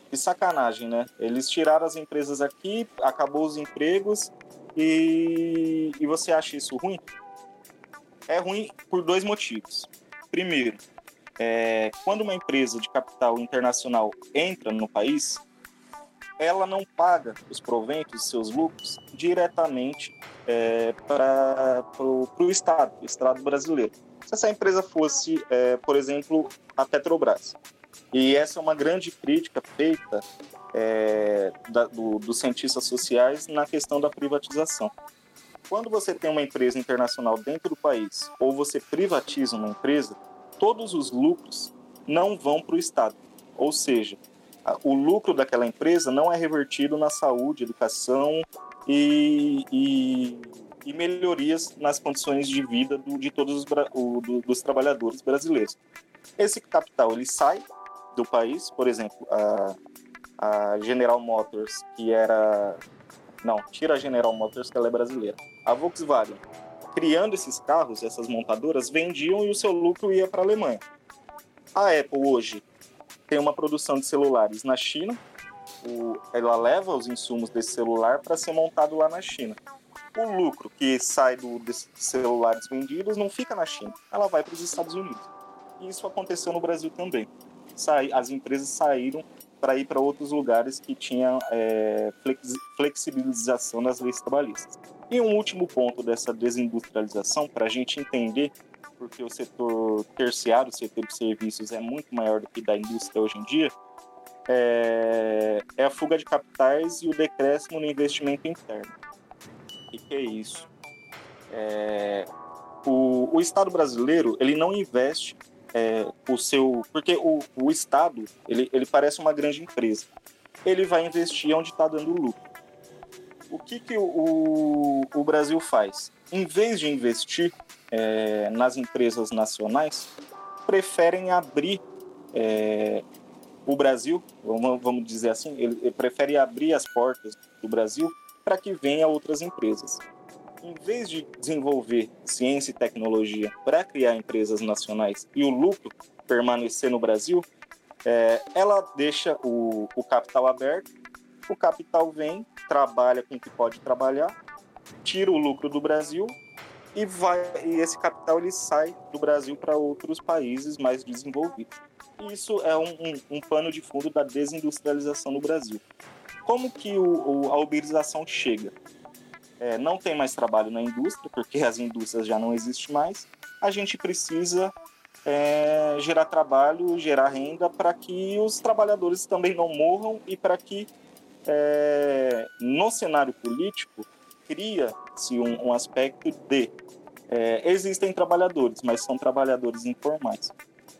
que sacanagem, né? Eles tiraram as empresas aqui, acabou os empregos e, e você acha isso ruim? É ruim por dois motivos. Primeiro, é, quando uma empresa de capital internacional entra no país, ela não paga os proventos, seus lucros, diretamente é, para o Estado, o Estado brasileiro. Se essa empresa fosse, é, por exemplo, a Petrobras, e essa é uma grande crítica feita é, da, do, dos cientistas sociais na questão da privatização. Quando você tem uma empresa internacional dentro do país, ou você privatiza uma empresa, todos os lucros não vão para o Estado. Ou seja, o lucro daquela empresa não é revertido na saúde, educação e, e, e melhorias nas condições de vida do, de todos os o, do, dos trabalhadores brasileiros. Esse capital ele sai do país, por exemplo, a, a General Motors, que era. Não, tira a General Motors, que ela é brasileira. A Volkswagen criando esses carros, essas montadoras vendiam e o seu lucro ia para a Alemanha. A Apple hoje tem uma produção de celulares na China, o, ela leva os insumos desse celular para ser montado lá na China. O lucro que sai do, desses celulares vendidos não fica na China, ela vai para os Estados Unidos. E isso aconteceu no Brasil também. Sai, as empresas saíram para ir para outros lugares que tinham é, flexibilização das leis trabalhistas. E um último ponto dessa desindustrialização, para a gente entender porque o setor terciário, o setor de serviços, é muito maior do que da indústria hoje em dia, é, é a fuga de capitais e o decréscimo no investimento interno. O que, que é isso? É, o, o Estado brasileiro ele não investe é, o seu. Porque o, o Estado ele, ele parece uma grande empresa. Ele vai investir onde está dando lucro o que, que o, o Brasil faz? Em vez de investir é, nas empresas nacionais, preferem abrir é, o Brasil, vamos dizer assim, ele, ele prefere abrir as portas do Brasil para que venha outras empresas. Em vez de desenvolver ciência e tecnologia para criar empresas nacionais e o lucro permanecer no Brasil, é, ela deixa o, o capital aberto o capital vem, trabalha com o que pode trabalhar, tira o lucro do Brasil e, vai, e esse capital ele sai do Brasil para outros países mais desenvolvidos. Isso é um, um, um, pano de fundo da desindustrialização no Brasil. Como que o, o, a uberização chega? É, não tem mais trabalho na indústria, porque as indústrias já não existem mais. A gente precisa é, gerar trabalho, gerar renda para que os trabalhadores também não morram e para que é, no cenário político cria-se um, um, aspecto de é, existem trabalhadores, mas são trabalhadores informais.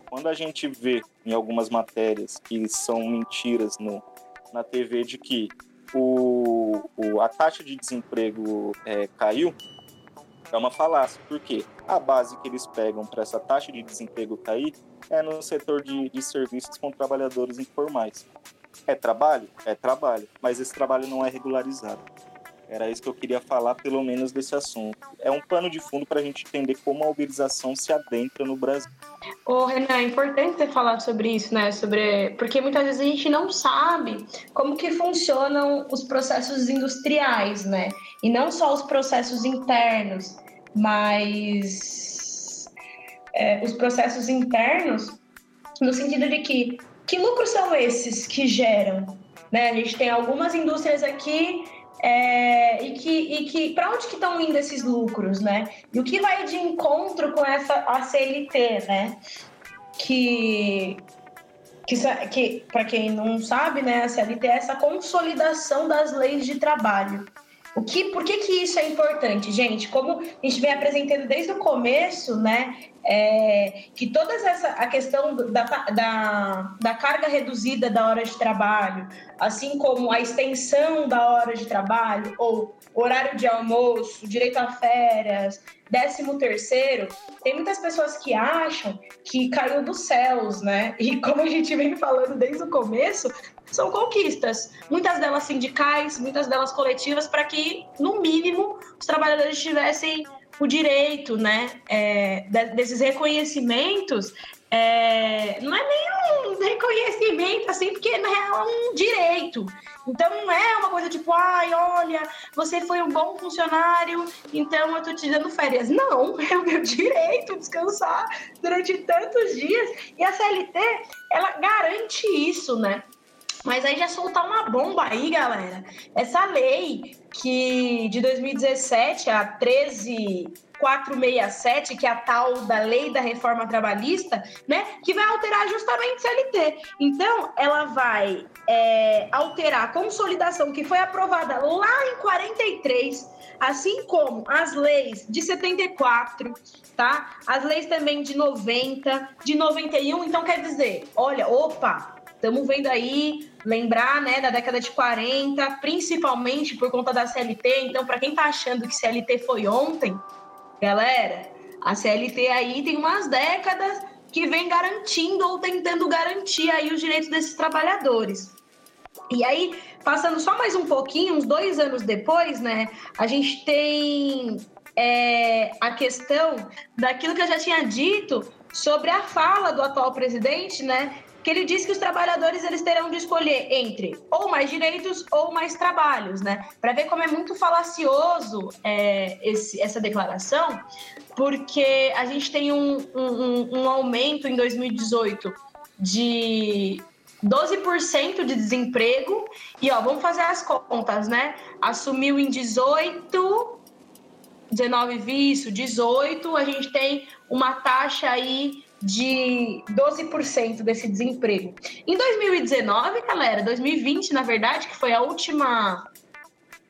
Quando a gente vê em algumas matérias que são mentiras no, na TV de que o, o a taxa de desemprego é, caiu, é uma falácia, porque a base que eles pegam para essa taxa de desemprego cair é no setor de, de serviços com trabalhadores informais. É trabalho? É trabalho, mas esse trabalho não é regularizado. Era isso que eu queria falar, pelo menos, desse assunto. É um pano de fundo para a gente entender como a uberização se adentra no Brasil. Ô, Renan, é importante você falar sobre isso, né? Sobre... Porque muitas vezes a gente não sabe como que funcionam os processos industriais, né? E não só os processos internos, mas é, os processos internos no sentido de que que lucros são esses que geram? Né? A gente tem algumas indústrias aqui é, e que, e que para onde que estão indo esses lucros, né? E o que vai de encontro com essa a CLT, né? Que que, que para quem não sabe, né, a CLT é essa consolidação das leis de trabalho. O que, por que, que isso é importante, gente? Como a gente vem apresentando desde o começo, né? É, que toda essa a questão da, da, da carga reduzida da hora de trabalho, assim como a extensão da hora de trabalho, ou horário de almoço, direito a férias, décimo terceiro, tem muitas pessoas que acham que caiu dos céus, né? E como a gente vem falando desde o começo, são conquistas, muitas delas sindicais, muitas delas coletivas, para que, no mínimo, os trabalhadores tivessem o direito né, é, desses reconhecimentos. É, não é nem um reconhecimento, assim, porque na real é um direito. Então não é uma coisa tipo, ai, olha, você foi um bom funcionário, então eu tô te dando férias. Não, é o meu direito descansar durante tantos dias. E a CLT, ela garante isso, né? Mas aí já soltar uma bomba aí, galera. Essa lei que de 2017, a 13467, que é a tal da lei da reforma trabalhista, né, que vai alterar justamente o CLT. Então, ela vai é, alterar a consolidação que foi aprovada lá em 43, assim como as leis de 74, tá? As leis também de 90, de 91. Então, quer dizer, olha, opa, Estamos vendo aí, lembrar né, da década de 40, principalmente por conta da CLT. Então, para quem está achando que CLT foi ontem, galera, a CLT aí tem umas décadas que vem garantindo ou tentando garantir aí os direitos desses trabalhadores. E aí, passando só mais um pouquinho, uns dois anos depois, né, a gente tem é, a questão daquilo que eu já tinha dito sobre a fala do atual presidente, né, que ele diz que os trabalhadores eles terão de escolher entre ou mais direitos ou mais trabalhos, né? Para ver como é muito falacioso é, esse, essa declaração, porque a gente tem um, um, um aumento em 2018 de 12% de desemprego e ó, vamos fazer as contas, né? Assumiu em 18, 19 visto, 18, a gente tem uma taxa aí de 12% desse desemprego. Em 2019, galera, 2020, na verdade, que foi a última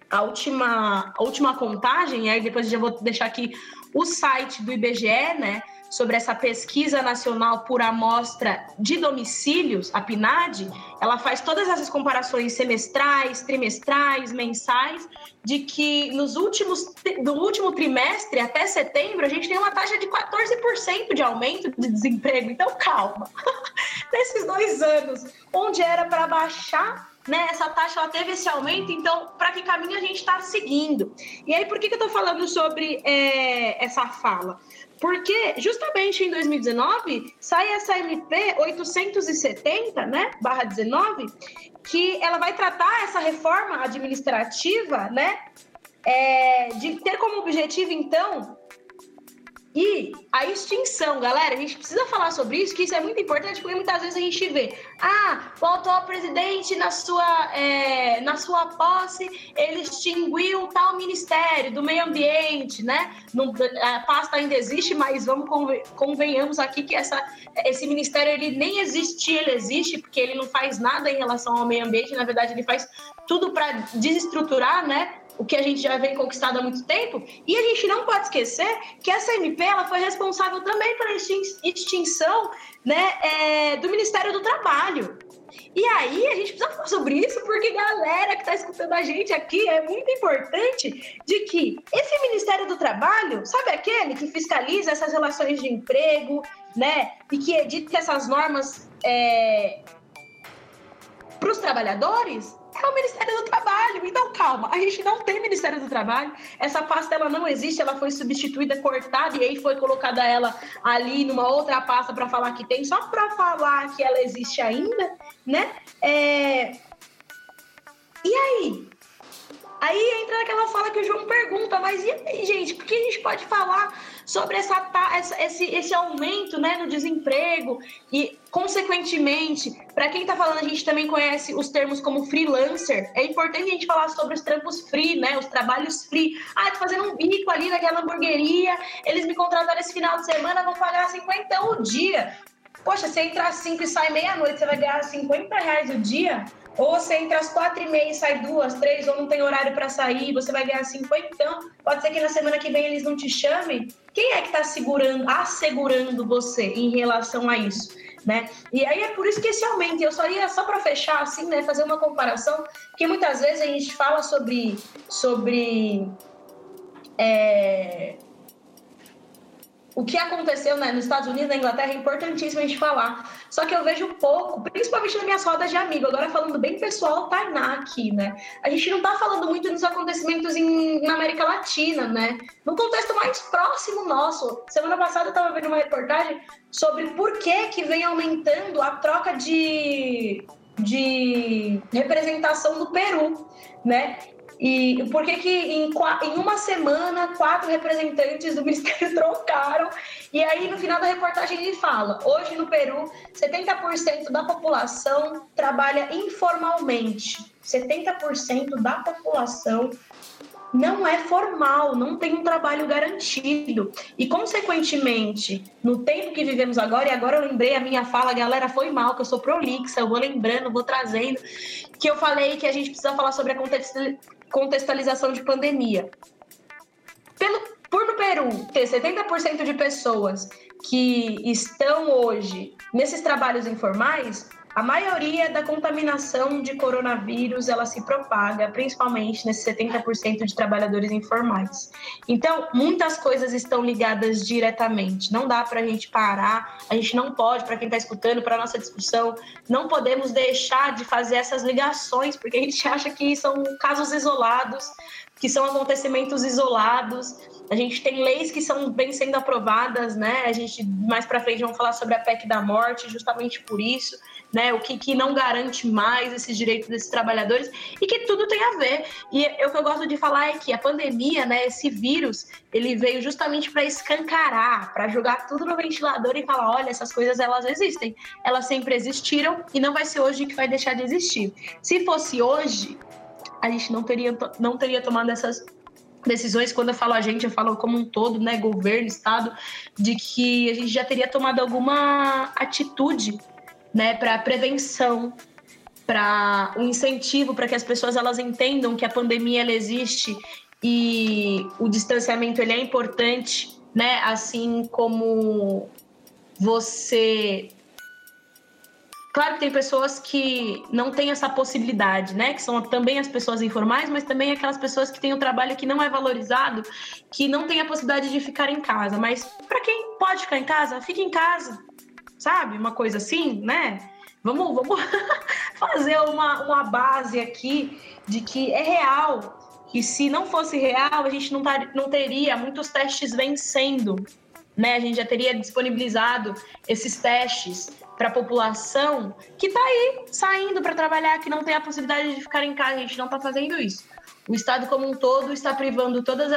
a última a última contagem, e aí depois eu já vou deixar aqui o site do IBGE, né? Sobre essa pesquisa nacional por amostra de domicílios, a PNAD, ela faz todas essas comparações semestrais, trimestrais, mensais, de que nos últimos do último trimestre até setembro a gente tem uma taxa de 14% de aumento de desemprego. Então calma. Nesses dois anos, onde era para baixar né, essa taxa ela teve esse aumento, então para que caminho a gente está seguindo? E aí, por que, que eu estou falando sobre é, essa fala? Porque justamente em 2019 sai essa MP 870, né, barra 19, que ela vai tratar essa reforma administrativa, né, é, de ter como objetivo então E a extinção, galera, a gente precisa falar sobre isso, que isso é muito importante, porque muitas vezes a gente vê, ah, o atual presidente, na sua, é, na sua posse, ele extinguiu tal ministério do meio ambiente, né? Não, a pasta ainda existe, mas vamos convenhamos aqui que essa, esse ministério ele nem existia, ele existe, porque ele não faz nada em relação ao meio ambiente, na verdade, ele faz tudo para desestruturar, né? O que a gente já vem conquistado há muito tempo. E a gente não pode esquecer que essa MP ela foi responsável também pela extinção né, é, do Ministério do Trabalho. E aí a gente precisa falar sobre isso, porque galera que está escutando a gente aqui é muito importante de que esse Ministério do Trabalho, sabe aquele que fiscaliza essas relações de emprego, né? E que edita essas normas é, para os trabalhadores, é o Ministério do Trabalho. Então, calma, a gente não tem Ministério do Trabalho. Essa pasta ela não existe, ela foi substituída, cortada e aí foi colocada ela ali numa outra pasta para falar que tem, só para falar que ela existe ainda, né? É... E aí? Aí entra naquela fala que o João pergunta, mas e aí, gente, por que a gente pode falar sobre essa, esse, esse aumento né, no desemprego e, consequentemente, para quem está falando, a gente também conhece os termos como freelancer. É importante a gente falar sobre os trampos free, né, os trabalhos free. Ah, tô fazendo um bico ali naquela hamburgueria, eles me contrataram esse final de semana, vão pagar 50 o dia. Poxa, você entra às 5 e sai meia-noite, você vai ganhar 50 reais o dia? Ou você entra às quatro e meia e sai duas, três, ou não tem horário para sair, você vai ganhar 50. Então, pode ser que na semana que vem eles não te chamem. Quem é que está segurando, assegurando você em relação a isso? Né? E aí é por isso que esse aumento, eu só ia só para fechar assim, né, fazer uma comparação, porque muitas vezes a gente fala sobre sobre é, o que aconteceu né, nos Estados Unidos, na Inglaterra, é importantíssimo a gente falar. Só que eu vejo pouco, principalmente nas minhas rodas de amigo, agora falando bem pessoal, Tainá aqui, né? A gente não tá falando muito dos acontecimentos em, na América Latina, né? No contexto mais próximo nosso. Semana passada eu tava vendo uma reportagem sobre por que que vem aumentando a troca de, de representação do Peru, né? E por que, que em, em, uma semana quatro representantes do Ministério trocaram? E aí, no final da reportagem, ele fala: hoje no Peru, 70% da população trabalha informalmente. 70% da população não é formal, não tem um trabalho garantido. E, consequentemente, no tempo que vivemos agora, e agora eu lembrei a minha fala, galera, foi mal, que eu sou prolixa, eu vou lembrando, vou trazendo, que eu falei que a gente precisa falar sobre a contextualização de pandemia. Pelo, por no Peru ter 70% de pessoas que estão hoje nesses trabalhos informais, a maioria da contaminação de coronavírus ela se propaga principalmente nesses 70% de trabalhadores informais. Então, muitas coisas estão ligadas diretamente. Não dá para a gente parar, a gente não pode, para quem está escutando, para nossa discussão, não podemos deixar de fazer essas ligações, porque a gente acha que são casos isolados, que são acontecimentos isolados. A gente tem leis que são bem sendo aprovadas, né? A gente mais para frente vamos falar sobre a PEC da morte, justamente por isso né? O que, que não garante mais esses direitos desses trabalhadores e que tudo tem a ver. E o que eu gosto de falar é que a pandemia, né? Esse vírus, ele veio justamente para escancarar, para jogar tudo no ventilador e falar, olha, essas coisas elas existem, elas sempre existiram e não vai ser hoje que vai deixar de existir. Se fosse hoje, a gente não teria não teria tomado essas decisões, quando eu falo a gente, eu falo como um todo, né, governo, estado, de que a gente já teria tomado alguma atitude né, para prevenção, para o um incentivo para que as pessoas elas entendam que a pandemia ela existe e o distanciamento ele é importante, né? Assim como você Claro que tem pessoas que não têm essa possibilidade, né? Que são também as pessoas informais, mas também aquelas pessoas que têm um trabalho que não é valorizado, que não tem a possibilidade de ficar em casa. Mas para quem pode ficar em casa, fique em casa, sabe? Uma coisa assim, né? Vamos, vamos fazer uma, uma base aqui de que é real. E se não fosse real, a gente não, tar, não teria muitos testes vencendo. Né? A gente já teria disponibilizado esses testes para a população que está aí saindo para trabalhar, que não tem a possibilidade de ficar em casa. A gente não está fazendo isso. O Estado como um todo está privando todos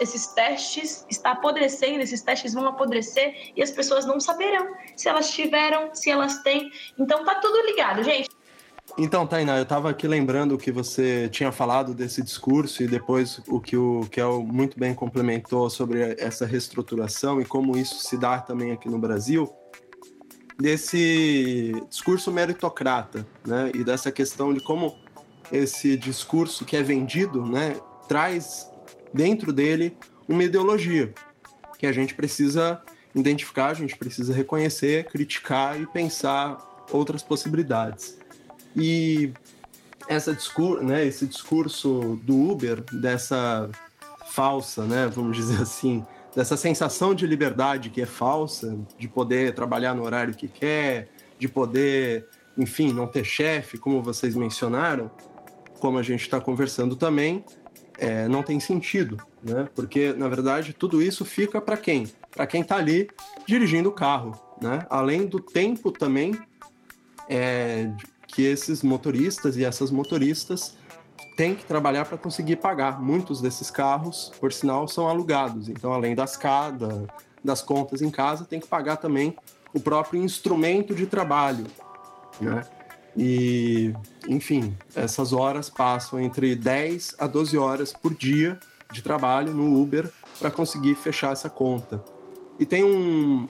esses testes, está apodrecendo, esses testes vão apodrecer e as pessoas não saberão se elas tiveram, se elas têm. Então tá tudo ligado, gente. Então, Tainá, eu estava aqui lembrando o que você tinha falado desse discurso e depois o que o Kel muito bem complementou sobre essa reestruturação e como isso se dá também aqui no Brasil, desse discurso meritocrata, né? E dessa questão de como esse discurso que é vendido, né, traz dentro dele uma ideologia que a gente precisa identificar, a gente precisa reconhecer, criticar e pensar outras possibilidades. E essa discur né, esse discurso do Uber, dessa falsa, né, vamos dizer assim, dessa sensação de liberdade que é falsa, de poder trabalhar no horário que quer, de poder, enfim, não ter chefe, como vocês mencionaram, como a gente está conversando também, é, não tem sentido, né? Porque, na verdade, tudo isso fica para quem? Para quem está ali dirigindo o carro, né? Além do tempo também é, que esses motoristas e essas motoristas têm que trabalhar para conseguir pagar. Muitos desses carros, por sinal, são alugados. Então, além das, cada, das contas em casa, tem que pagar também o próprio instrumento de trabalho, né? E, enfim, essas horas passam entre 10 a 12 horas por dia de trabalho no Uber para conseguir fechar essa conta. E tem um,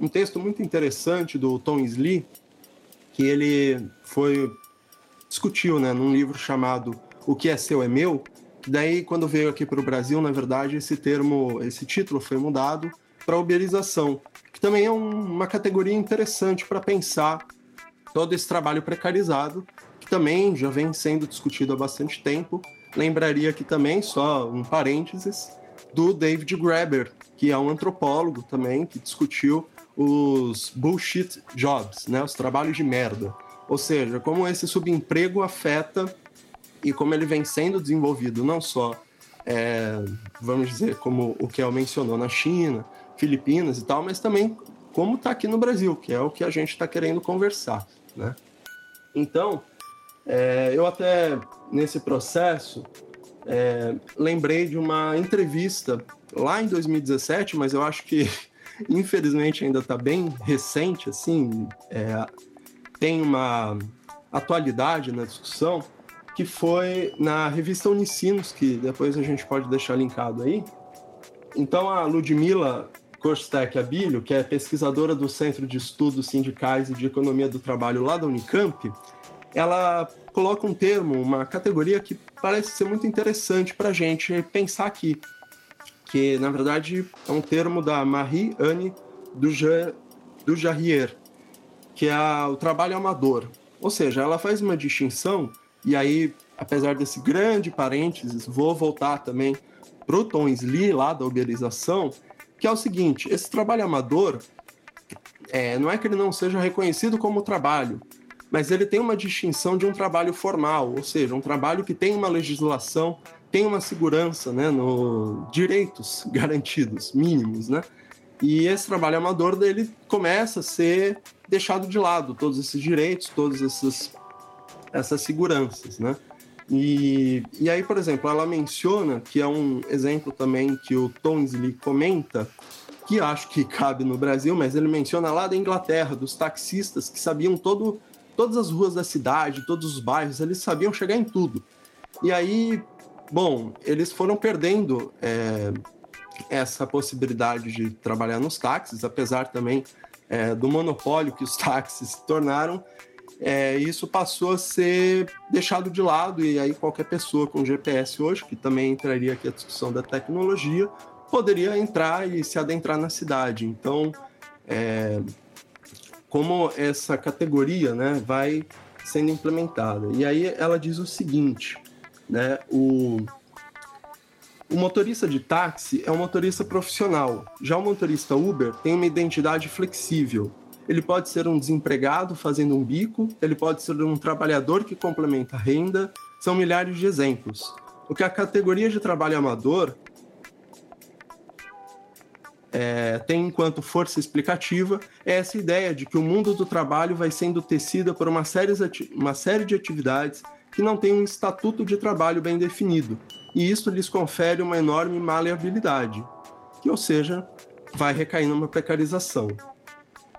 um texto muito interessante do Tom Slee, que ele foi discutiu, né, num livro chamado O que é seu é meu, daí quando veio aqui para o Brasil, na verdade, esse termo, esse título foi mudado para uberização, que também é um, uma categoria interessante para pensar todo esse trabalho precarizado, que também já vem sendo discutido há bastante tempo. Lembraria aqui também, só um parênteses, do David Graeber, que é um antropólogo também, que discutiu os bullshit jobs, né, os trabalhos de merda. Ou seja, como esse subemprego afeta e como ele vem sendo desenvolvido não só, é, vamos dizer, como o que mencionou na China, Filipinas e tal, mas também como está aqui no Brasil, que é o que a gente está querendo conversar né? Então, é, eu até nesse processo é, lembrei de uma entrevista lá em 2017, mas eu acho que infelizmente ainda está bem recente, assim, é, tem uma atualidade na discussão, que foi na revista Unicinos, que depois a gente pode deixar linkado aí. Então a Ludmila Kostek Abílio, que é pesquisadora do Centro de Estudos Sindicais e de Economia do Trabalho lá da Unicamp, ela coloca um termo, uma categoria que parece ser muito interessante para a gente pensar aqui, que na verdade é um termo da Marie-Anne do Jarrier, que é o trabalho amador. Ou seja, ela faz uma distinção, e aí, apesar desse grande parênteses, vou voltar também para o Tom Slee, lá da uberização, que é o seguinte: esse trabalho amador é, não é que ele não seja reconhecido como trabalho, mas ele tem uma distinção de um trabalho formal, ou seja, um trabalho que tem uma legislação, tem uma segurança, né, no direitos garantidos mínimos, né? E esse trabalho amador dele começa a ser deixado de lado, todos esses direitos, todas essas essas seguranças, né? E, e aí, por exemplo, ela menciona, que é um exemplo também que o Tonsley comenta, que acho que cabe no Brasil, mas ele menciona lá da Inglaterra, dos taxistas que sabiam todo, todas as ruas da cidade, todos os bairros, eles sabiam chegar em tudo. E aí, bom, eles foram perdendo é, essa possibilidade de trabalhar nos táxis, apesar também é, do monopólio que os táxis se tornaram, é, isso passou a ser deixado de lado e aí qualquer pessoa com GPS hoje, que também entraria aqui a discussão da tecnologia, poderia entrar e se adentrar na cidade. Então, é, como essa categoria né, vai sendo implementada. E aí ela diz o seguinte, né, o, o motorista de táxi é um motorista profissional, já o motorista Uber tem uma identidade flexível, ele pode ser um desempregado fazendo um bico, ele pode ser um trabalhador que complementa a renda, são milhares de exemplos. O que a categoria de trabalho amador é, tem enquanto força explicativa é essa ideia de que o mundo do trabalho vai sendo tecida por uma série, uma série de atividades que não têm um estatuto de trabalho bem definido, e isso lhes confere uma enorme maleabilidade, que, ou seja, vai recair numa precarização.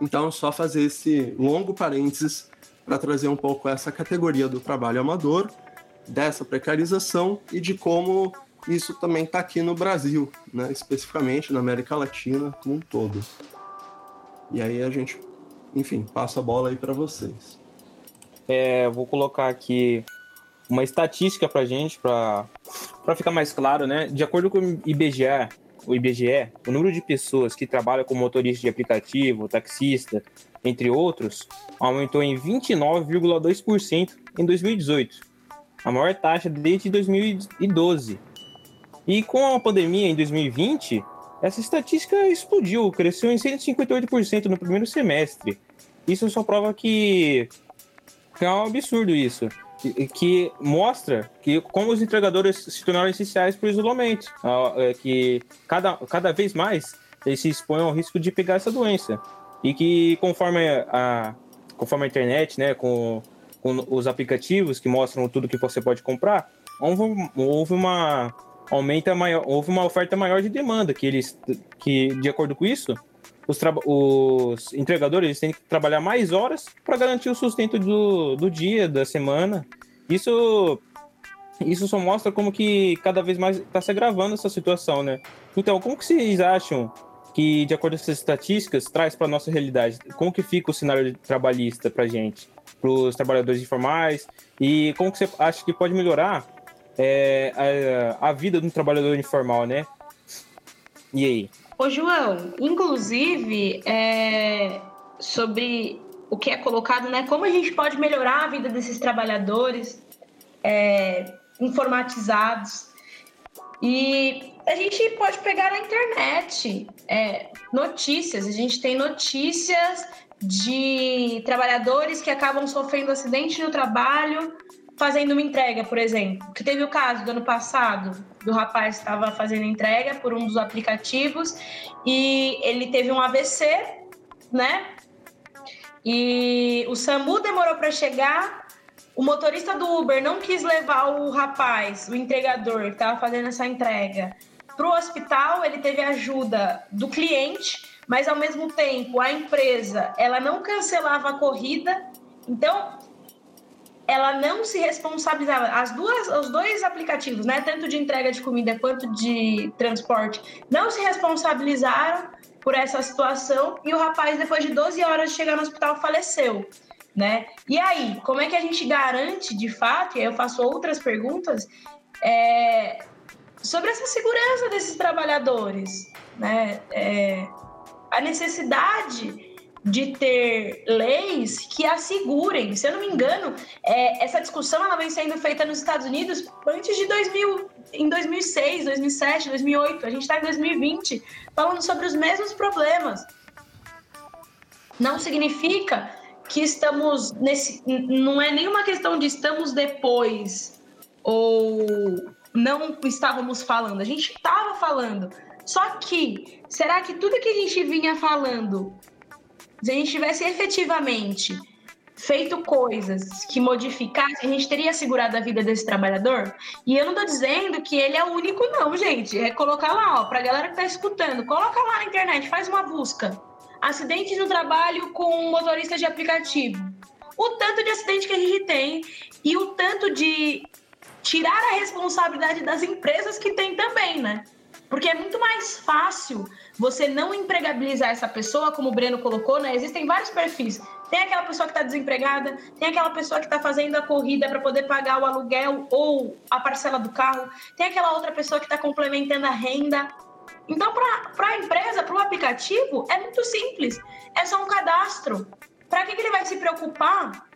Então, só fazer esse longo parênteses para trazer um pouco essa categoria do trabalho amador, dessa precarização e de como isso também está aqui no Brasil, né? especificamente na América Latina como um todo. E aí a gente, enfim, passa a bola aí para vocês. É, vou colocar aqui uma estatística para gente, para ficar mais claro, né? De acordo com o IBGE, o IBGE, o número de pessoas que trabalham como motorista de aplicativo, taxista, entre outros, aumentou em 29,2% em 2018, a maior taxa desde 2012. E com a pandemia em 2020, essa estatística explodiu, cresceu em 158% no primeiro semestre. Isso só prova que é um absurdo isso. Que mostra que como os entregadores se tornaram essenciais para o isolamento, é que cada, cada vez mais eles se expõem ao risco de pegar essa doença. E que conforme a, conforme a internet, né, com, com os aplicativos que mostram tudo que você pode comprar, houve, houve uma aumenta maior, houve uma oferta maior de demanda, que eles, que de acordo com isso, os, os entregadores têm que trabalhar mais horas para garantir o sustento do, do dia, da semana. Isso, isso só mostra como que cada vez mais está se agravando essa situação, né? Então, como que vocês acham que, de acordo com essas estatísticas, traz para nossa realidade? Como que fica o cenário trabalhista para gente, para os trabalhadores informais? E como que você acha que pode melhorar é, a, a vida um trabalhador informal, né? E aí? Ô, João, inclusive, é, sobre o que é colocado, né? Como a gente pode melhorar a vida desses trabalhadores é, informatizados. E a gente pode pegar na internet é, notícias. A gente tem notícias de trabalhadores que acabam sofrendo acidente no trabalho fazendo uma entrega, por exemplo. Que teve o caso do ano passado, do rapaz que estava fazendo entrega por um dos aplicativos e ele teve um AVC, né? E o SAMU demorou para chegar. O motorista do Uber não quis levar o rapaz, o entregador que estava fazendo essa entrega, para o hospital. Ele teve ajuda do cliente, mas ao mesmo tempo a empresa ela não cancelava a corrida. Então ela não se responsabilizava. As duas, os dois aplicativos, né, tanto de entrega de comida quanto de transporte, não se responsabilizaram por essa situação e o rapaz, depois de 12 horas de chegar no hospital, faleceu. Né? E aí, como é que a gente garante de fato, e aí eu faço outras perguntas, é, sobre essa segurança desses trabalhadores, né? É, a necessidade de ter leis que assegurem. Se eu não me engano, é, essa discussão ela vem sendo feita nos Estados Unidos antes de 2000, em 2006, 2007, 2008. A gente está em 2020 falando sobre os mesmos problemas. Não significa que estamos nesse. Não é nenhuma questão de estamos depois ou não estávamos falando. A gente estava falando. Só que, será que tudo que a gente vinha falando se a gente tivesse efetivamente feito coisas que modificassem, a gente teria assegurado a vida desse trabalhador. E eu não estou dizendo que ele é o único, não, gente. É colocar lá, ó, pra galera que está escutando, coloca lá na internet, faz uma busca. Acidentes no trabalho com motorista de aplicativo. O tanto de acidente que a gente tem e o tanto de tirar a responsabilidade das empresas que tem também, né? Porque é muito mais fácil você não empregabilizar essa pessoa, como o Breno colocou, né? Existem vários perfis. Tem aquela pessoa que está desempregada, tem aquela pessoa que está fazendo a corrida para poder pagar o aluguel ou a parcela do carro, tem aquela outra pessoa que está complementando a renda. Então, para a empresa, para o aplicativo, é muito simples. É só um cadastro. Para que, que ele vai se preocupar,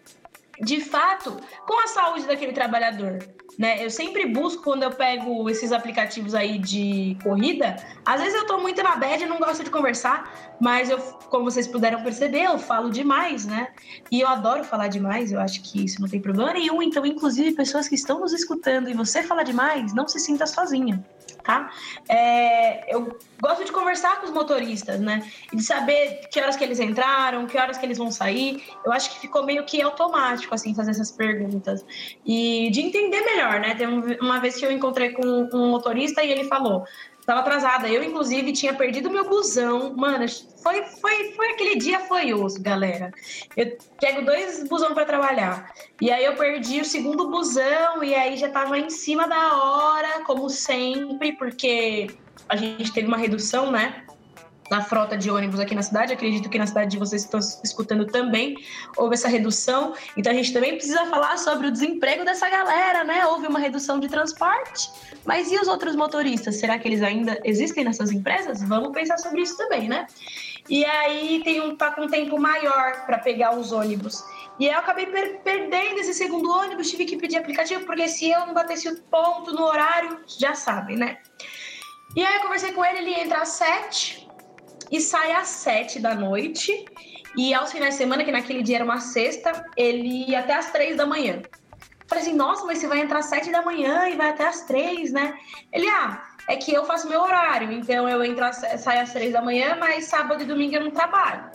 de fato, com a saúde daquele trabalhador? Né? Eu sempre busco quando eu pego esses aplicativos aí de corrida. Às vezes eu tô muito na bad e não gosto de conversar, mas eu, como vocês puderam perceber, eu falo demais, né? E eu adoro falar demais, eu acho que isso não tem problema nenhum. Então, inclusive, pessoas que estão nos escutando e você fala demais, não se sinta sozinha tá? É, eu gosto de conversar com os motoristas, né? E de saber que horas que eles entraram, que horas que eles vão sair. Eu acho que ficou meio que automático, assim, fazer essas perguntas. E de entender melhor, né? Tem uma vez que eu encontrei com um motorista e ele falou: Tava atrasada. Eu, inclusive, tinha perdido meu busão. Mano, foi, foi, foi aquele dia foi osso, galera. Eu pego dois busão para trabalhar. E aí eu perdi o segundo busão e aí já tava em cima da hora, como sempre, porque a gente teve uma redução, né? Na frota de ônibus aqui na cidade. Acredito que na cidade de vocês estão escutando também houve essa redução. Então a gente também precisa falar sobre o desemprego dessa galera, né? Houve uma redução de transporte. Mas e os outros motoristas? Será que eles ainda existem nessas empresas? Vamos pensar sobre isso também, né? E aí tem um tá com um tempo maior para pegar os ônibus. E eu acabei per perdendo esse segundo ônibus, tive que pedir aplicativo, porque se eu não batesse o ponto no horário, já sabem, né? E aí eu conversei com ele, ele ia entrar às sete, e sai às sete da noite. E aos finais de semana, que naquele dia era uma sexta, ele ia até às três da manhã. Falei assim, nossa, mas você vai entrar às sete da manhã e vai até às três, né? Ele, ah, é que eu faço meu horário, então eu entro, saio às três da manhã, mas sábado e domingo eu não trabalho.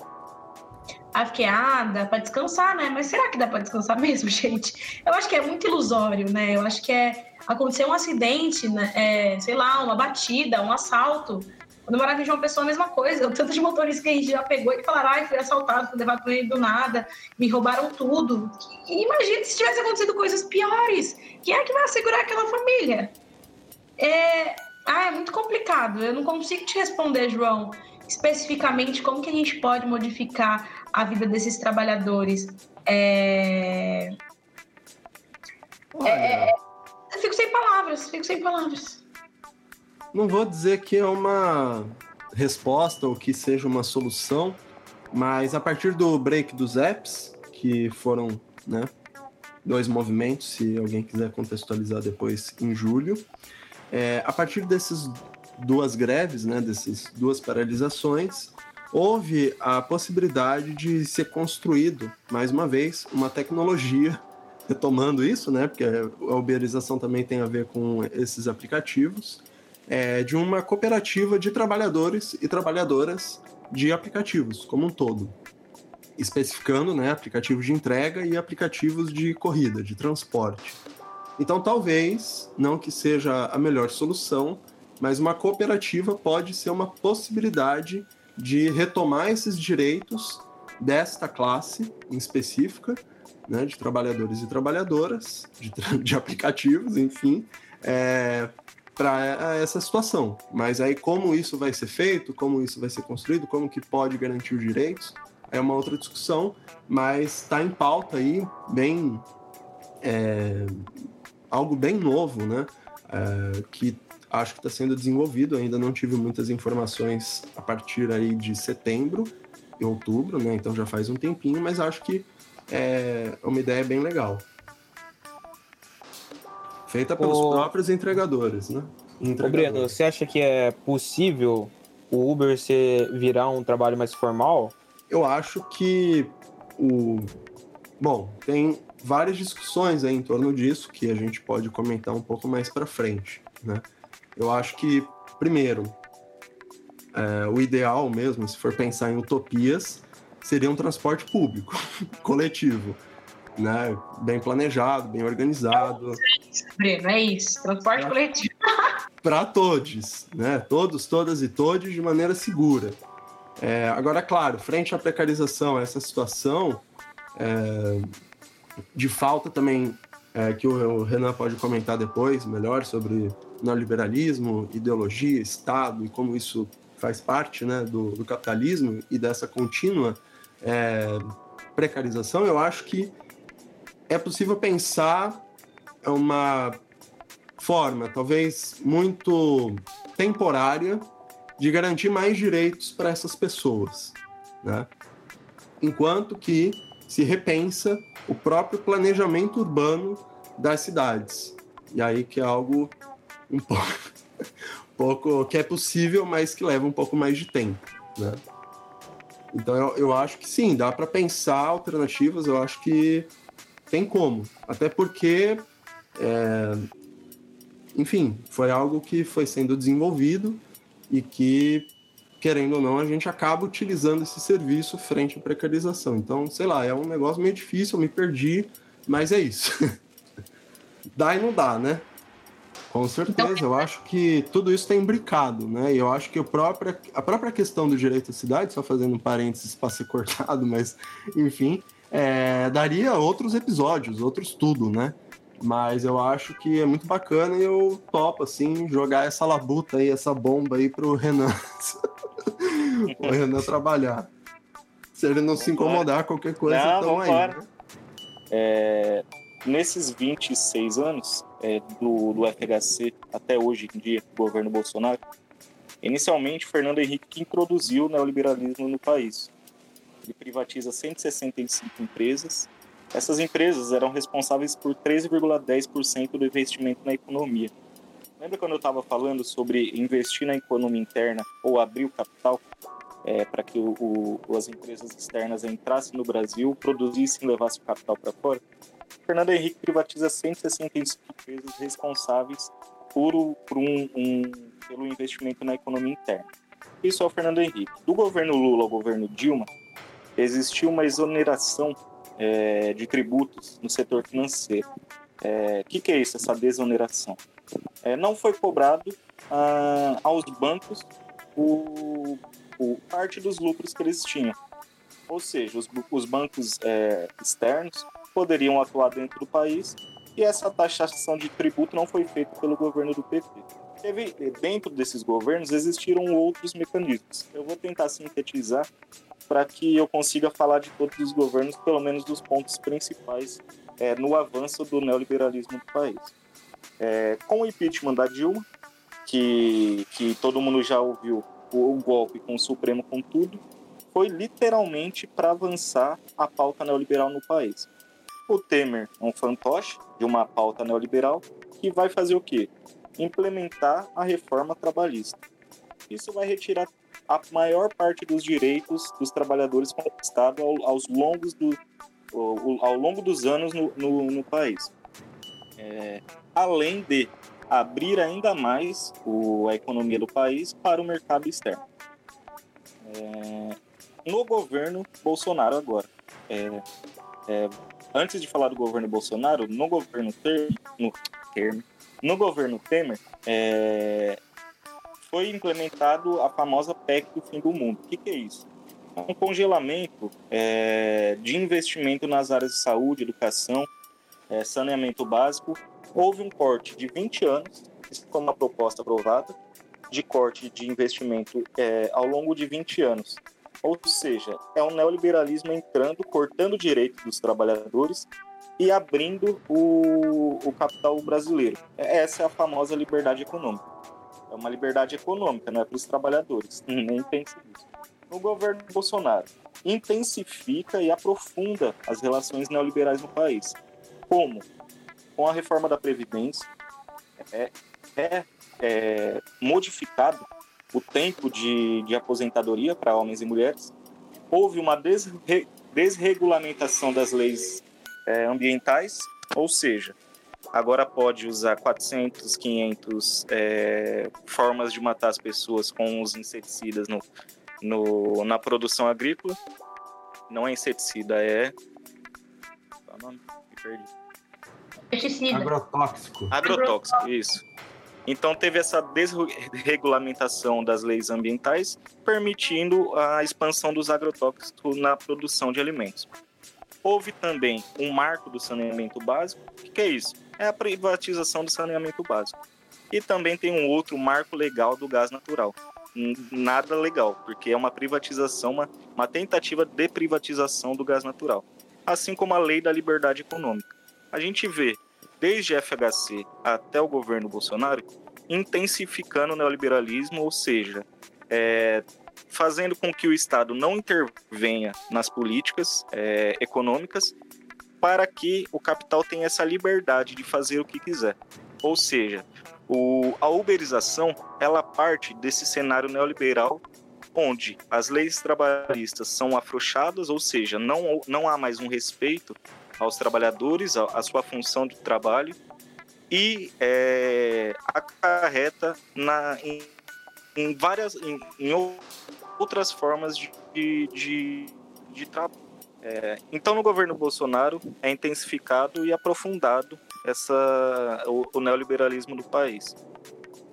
Aí fiquei, ah, dá pra descansar, né? Mas será que dá pra descansar mesmo, gente? Eu acho que é muito ilusório, né? Eu acho que é acontecer um acidente, né? É, sei lá, uma batida, um assalto quando eu morava em João Pessoa, a mesma coisa. O tanto de motoristas que a gente já pegou e falaram, ai, fui assaltado, fui levado do nada, me roubaram tudo. E imagina se tivesse acontecido coisas piores. Quem é que vai assegurar aquela família? É... Ah, é muito complicado. Eu não consigo te responder, João, especificamente como que a gente pode modificar a vida desses trabalhadores. É... É... Eu fico sem palavras, fico sem palavras não vou dizer que é uma resposta ou que seja uma solução, mas a partir do break dos apps, que foram né, dois movimentos, se alguém quiser contextualizar depois, em julho, é, a partir dessas duas greves, né, dessas duas paralisações, houve a possibilidade de ser construído, mais uma vez, uma tecnologia retomando isso, né? Porque a uberização também tem a ver com esses aplicativos, é, de uma cooperativa de trabalhadores e trabalhadoras de aplicativos como um todo, especificando né, aplicativos de entrega e aplicativos de corrida, de transporte. Então, talvez, não que seja a melhor solução, mas uma cooperativa pode ser uma possibilidade de retomar esses direitos desta classe em específica, né, de trabalhadores e trabalhadoras, de, de aplicativos, enfim, é, para essa situação. Mas aí como isso vai ser feito, como isso vai ser construído, como que pode garantir os direitos, é uma outra discussão, mas está em pauta aí bem é, algo bem novo, né? É, que acho que está sendo desenvolvido. Ainda não tive muitas informações a partir aí de setembro e outubro, né? Então já faz um tempinho, mas acho que é uma ideia bem legal. Feita pelos o... próprios entregadores, né? Entregadores. Ô Breno, você acha que é possível o Uber ser, virar um trabalho mais formal? Eu acho que o. Bom, tem várias discussões aí em torno disso que a gente pode comentar um pouco mais para frente, né? Eu acho que, primeiro, é, o ideal mesmo, se for pensar em utopias, seria um transporte público, coletivo né? Bem planejado, bem organizado. Breno, é isso. Transporte pra, coletivo. Para todos, né? Todos, todas e todos de maneira segura. É, agora, claro, frente à precarização, essa situação é, de falta também, é, que o Renan pode comentar depois melhor sobre neoliberalismo, ideologia, Estado e como isso faz parte né, do, do capitalismo e dessa contínua é, precarização, eu acho que é possível pensar uma forma, talvez muito temporária, de garantir mais direitos para essas pessoas, né? Enquanto que se repensa o próprio planejamento urbano das cidades, E aí que é algo um pouco, um pouco que é possível, mas que leva um pouco mais de tempo, né? Então eu, eu acho que sim, dá para pensar alternativas, eu acho que tem como. Até porque, é, enfim, foi algo que foi sendo desenvolvido e que, querendo ou não, a gente acaba utilizando esse serviço frente à precarização. Então, sei lá, é um negócio meio difícil, eu me perdi, mas é isso. dá e não dá, né? Com certeza, eu acho que tudo isso está imbricado, né? E eu acho que a própria, a própria questão do direito à cidade, só fazendo um parênteses para ser cortado, mas enfim, é, daria outros episódios, outros tudo, né? Mas eu acho que é muito bacana e eu topo, assim, jogar essa labuta aí, essa bomba aí pro Renan. o Renan trabalhar. Se ele não se incomodar, qualquer coisa, não, então aí. Né? É, nesses 26 anos é, do, do FHC até hoje em dia, do governo Bolsonaro, inicialmente Fernando Henrique que introduziu o neoliberalismo no país ele privatiza 165 empresas. Essas empresas eram responsáveis por 13,10% do investimento na economia. Lembra quando eu estava falando sobre investir na economia interna ou abrir o capital é, para que o, o, as empresas externas entrassem no Brasil, produzissem e levassem o capital para fora? Fernando Henrique privatiza 165 empresas responsáveis por, por um, um, pelo investimento na economia interna. Isso é o Fernando Henrique. Do governo Lula ao governo Dilma, existiu uma exoneração é, de tributos no setor financeiro. O é, que, que, é isso, essa desoneração? É, não foi cobrado ah, aos bancos o, o, parte dos lucros que eles tinham. Ou seja, os, os bancos externos poderiam atuar dentro do país e essa taxação de tributo não foi feita pelo governo do PT. Teve, dentro desses governos existiram outros mecanismos. Eu vou tentar sintetizar para que eu consiga falar de todos os governos, pelo menos dos pontos principais é, no avanço do neoliberalismo do país. É, com o impeachment da Dilma, que, que todo mundo já ouviu o, o golpe com o Supremo com tudo, foi literalmente para avançar a pauta neoliberal no país. O Temer é um fantoche de uma pauta neoliberal que vai fazer o quê? Implementar a reforma trabalhista. Isso vai retirar a maior parte dos direitos dos trabalhadores conquistados ao, aos longos do, ao, ao longo dos anos no, no, no país. É, além de abrir ainda mais o, a economia do país para o mercado externo. É, no governo Bolsonaro agora. É, é antes de falar do governo Bolsonaro, no governo Temer, no, no governo Temer, é, foi implementado a famosa PEC do fim do mundo. O que, que é isso? Um congelamento é, de investimento nas áreas de saúde, educação, é, saneamento básico. Houve um corte de 20 anos, isso foi uma proposta aprovada, de corte de investimento é, ao longo de 20 anos. Ou seja, é um neoliberalismo entrando, cortando direitos dos trabalhadores e abrindo o, o capital brasileiro. Essa é a famosa liberdade econômica. É uma liberdade econômica, não é para os trabalhadores. Nem pense nisso. No governo Bolsonaro, intensifica e aprofunda as relações neoliberais no país. Como? Com a reforma da Previdência, é, é, é modificado o tempo de, de aposentadoria para homens e mulheres. Houve uma desre, desregulamentação das leis é, ambientais, ou seja, agora pode usar 400, 500 é, formas de matar as pessoas com os inseticidas no, no, na produção agrícola. Não é inseticida, é. Qual é o nome? Me perdi. Pesticida. Agrotóxico. Agrotóxico, isso. Então teve essa desregulamentação das leis ambientais, permitindo a expansão dos agrotóxicos na produção de alimentos. Houve também um marco do saneamento básico. O que, que é isso? É a privatização do saneamento básico. E também tem um outro marco legal do gás natural. Nada legal, porque é uma privatização, uma, uma tentativa de privatização do gás natural. Assim como a lei da liberdade econômica. A gente vê, desde FHC até o governo Bolsonaro, intensificando o neoliberalismo, ou seja, é, fazendo com que o Estado não intervenha nas políticas é, econômicas para que o capital tenha essa liberdade de fazer o que quiser. Ou seja, o, a uberização ela parte desse cenário neoliberal onde as leis trabalhistas são afrouxadas, ou seja, não, não há mais um respeito aos trabalhadores, a sua função de trabalho, e é, acarreta na, em, em várias em, em, outras formas de, de, de trabalho. É, então, no governo Bolsonaro é intensificado e aprofundado essa, o, o neoliberalismo no país.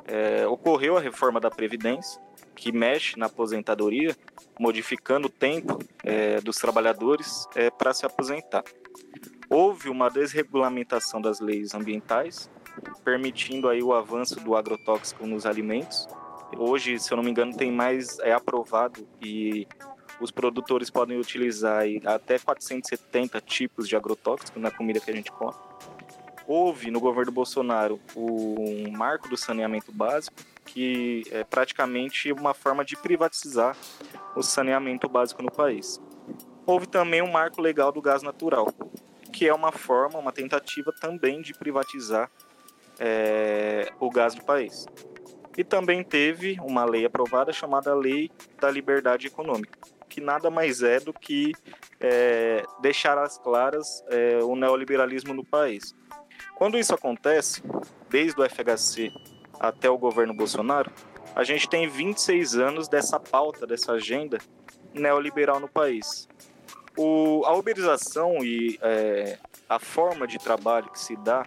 É, ocorreu a reforma da Previdência, que mexe na aposentadoria, modificando o tempo é, dos trabalhadores é, para se aposentar. Houve uma desregulamentação das leis ambientais, permitindo aí o avanço do agrotóxico nos alimentos. Hoje, se eu não me engano, tem mais é aprovado e os produtores podem utilizar até 470 tipos de agrotóxico na comida que a gente come. Houve no governo Bolsonaro o marco do saneamento básico, que é praticamente uma forma de privatizar o saneamento básico no país. Houve também um marco legal do gás natural, que é uma forma, uma tentativa também de privatizar é, o gás do país. E também teve uma lei aprovada chamada Lei da Liberdade Econômica, que nada mais é do que é, deixar às claras é, o neoliberalismo no país. Quando isso acontece, desde o FHC até o governo Bolsonaro, a gente tem 26 anos dessa pauta, dessa agenda neoliberal no país. O, a uberização e é, a forma de trabalho que se dá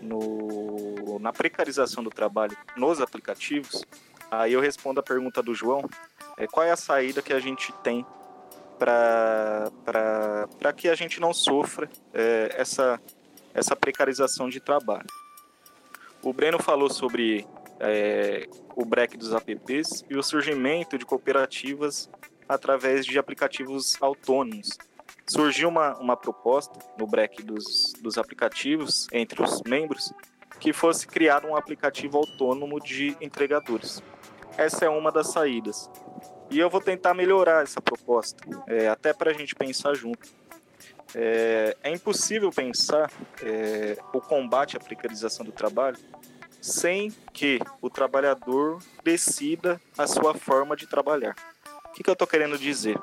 no, na precarização do trabalho nos aplicativos, aí eu respondo a pergunta do João, é, qual é a saída que a gente tem para que a gente não sofra é, essa, essa precarização de trabalho. O Breno falou sobre é, o break dos apps e o surgimento de cooperativas através de aplicativos autônomos. Surgiu uma, uma proposta no break dos, dos aplicativos entre os membros que fosse criado um aplicativo autônomo de entregadores. Essa é uma das saídas. E eu vou tentar melhorar essa proposta, é, até para a gente pensar junto. É, é impossível pensar é, o combate à precarização do trabalho sem que o trabalhador decida a sua forma de trabalhar. O que, que eu estou querendo dizer?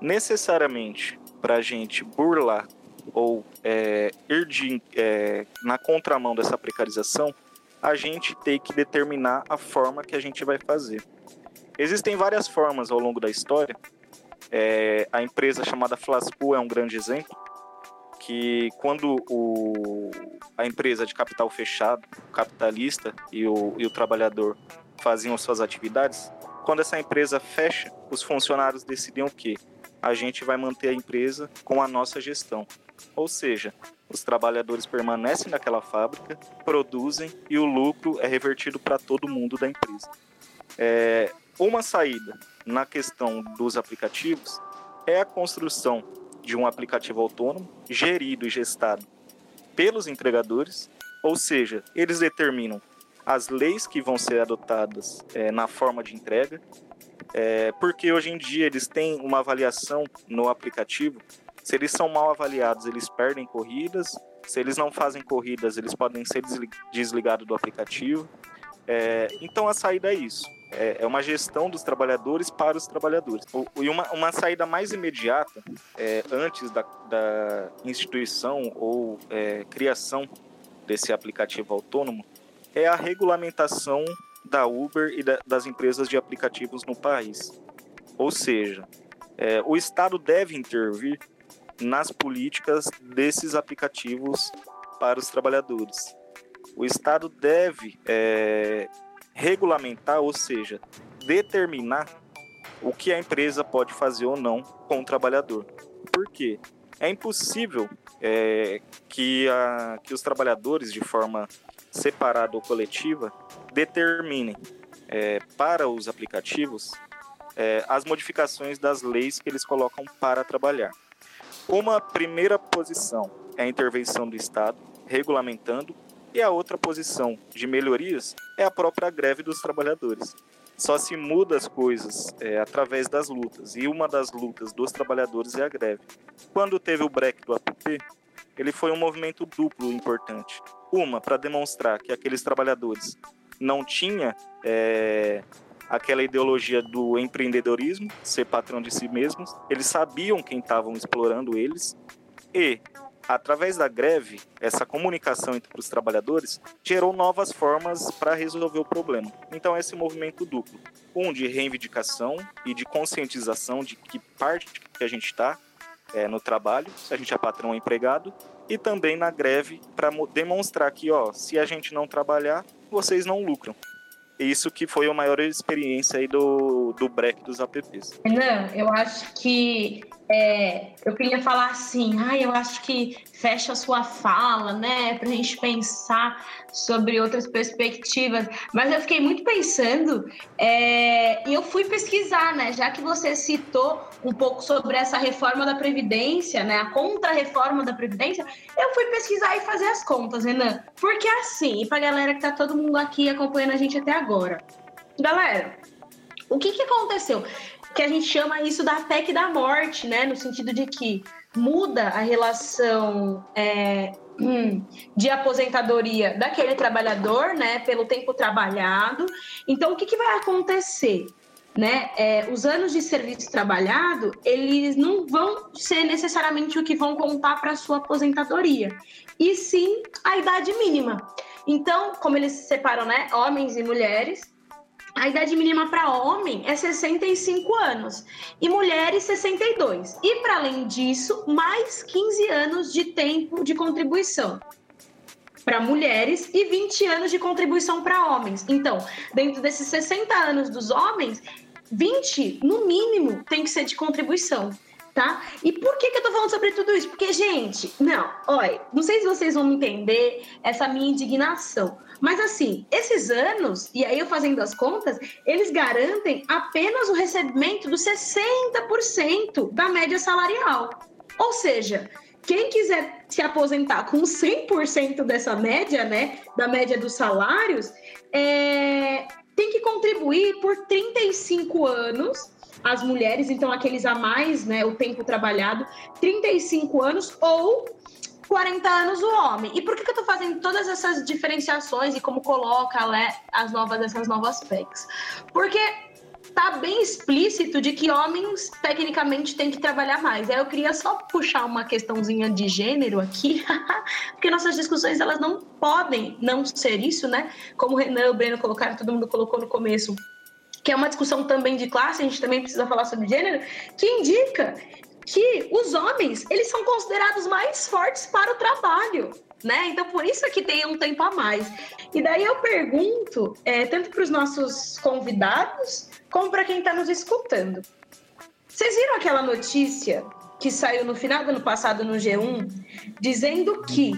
Necessariamente, para a gente burlar ou é, ir de, é, na contramão dessa precarização, a gente tem que determinar a forma que a gente vai fazer. Existem várias formas ao longo da história. É, a empresa chamada Flasco é um grande exemplo, que quando o, a empresa de capital fechado, o capitalista e o, e o trabalhador faziam suas atividades, quando essa empresa fecha, os funcionários decidem o quê? A gente vai manter a empresa com a nossa gestão. Ou seja, os trabalhadores permanecem naquela fábrica, produzem e o lucro é revertido para todo mundo da empresa. É, uma saída na questão dos aplicativos é a construção de um aplicativo autônomo, gerido e gestado pelos entregadores, ou seja, eles determinam as leis que vão ser adotadas é, na forma de entrega, é, porque hoje em dia eles têm uma avaliação no aplicativo. Se eles são mal avaliados, eles perdem corridas. Se eles não fazem corridas, eles podem ser desligados do aplicativo. É, então a saída é isso é, é, uma gestão dos trabalhadores para os trabalhadores. e uma, uma saída mais imediata, é, antes da, da, instituição ou é, criação desse aplicativo autônomo, é a regulamentação da Uber e da, das empresas de aplicativos no país. Ou seja, é, o Estado deve intervir nas políticas desses aplicativos para os trabalhadores. O Estado deve é, regulamentar, ou seja, determinar o que a empresa pode fazer ou não com o trabalhador. Por quê? É impossível é, que, a, que os trabalhadores, de forma separada ou coletiva, determinem é, para os aplicativos é, as modificações das leis que eles colocam para trabalhar. Uma primeira posição é a intervenção do Estado, regulamentando e a outra posição de melhorias é a própria greve dos trabalhadores. Só se muda as coisas é, através das lutas, e uma das lutas dos trabalhadores é a greve. Quando teve o break do APP, ele foi um movimento duplo importante. Uma, para demonstrar que aqueles trabalhadores não tinham é, aquela ideologia do empreendedorismo, ser patrão de si mesmos, eles sabiam quem estavam explorando eles, e através da greve, essa comunicação entre os trabalhadores gerou novas formas para resolver o problema. Então, esse movimento duplo: um de reivindicação e de conscientização de que parte que a gente está é, no trabalho, se a gente é patrão ou empregado, e também na greve para demonstrar que, ó, se a gente não trabalhar, vocês não lucram. Isso que foi a maior experiência aí do, do break dos apps. Não, eu acho que é, eu queria falar assim, ah, eu acho que fecha a sua fala, né, para a gente pensar sobre outras perspectivas. Mas eu fiquei muito pensando é, e eu fui pesquisar, né, já que você citou um pouco sobre essa reforma da Previdência, né, a contra-reforma da Previdência, eu fui pesquisar e fazer as contas, Renan. Porque assim, e para galera que tá todo mundo aqui acompanhando a gente até agora. Galera, o que, que aconteceu? Que a gente chama isso da PEC da morte, né? No sentido de que muda a relação é, hum, de aposentadoria daquele trabalhador, né? Pelo tempo trabalhado. Então, o que, que vai acontecer? Né? É, os anos de serviço trabalhado, eles não vão ser necessariamente o que vão contar para a sua aposentadoria, e sim a idade mínima. Então, como eles separam, né, homens e mulheres, a idade mínima para homem é 65 anos e mulheres 62. E para além disso, mais 15 anos de tempo de contribuição para mulheres e 20 anos de contribuição para homens. Então, dentro desses 60 anos dos homens, 20 no mínimo tem que ser de contribuição tá? E por que, que eu tô falando sobre tudo isso? Porque, gente, não, olha, não sei se vocês vão entender essa minha indignação, mas assim, esses anos, e aí eu fazendo as contas, eles garantem apenas o recebimento dos 60% da média salarial. Ou seja, quem quiser se aposentar com 100% dessa média, né, da média dos salários, é, tem que contribuir por 35 anos as mulheres, então aqueles a mais, né, o tempo trabalhado, 35 anos ou 40 anos o homem. E por que, que eu tô fazendo todas essas diferenciações e como coloca né, as novas essas novas PECs? Porque tá bem explícito de que homens tecnicamente têm que trabalhar mais. Aí eu queria só puxar uma questãozinha de gênero aqui, porque nossas discussões elas não podem não ser isso, né? Como o Renan e o Breno colocaram, todo mundo colocou no começo que é uma discussão também de classe, a gente também precisa falar sobre gênero, que indica que os homens, eles são considerados mais fortes para o trabalho, né? Então, por isso é que tem um tempo a mais. E daí eu pergunto, é, tanto para os nossos convidados, como para quem está nos escutando. Vocês viram aquela notícia que saiu no final do ano passado no G1, dizendo que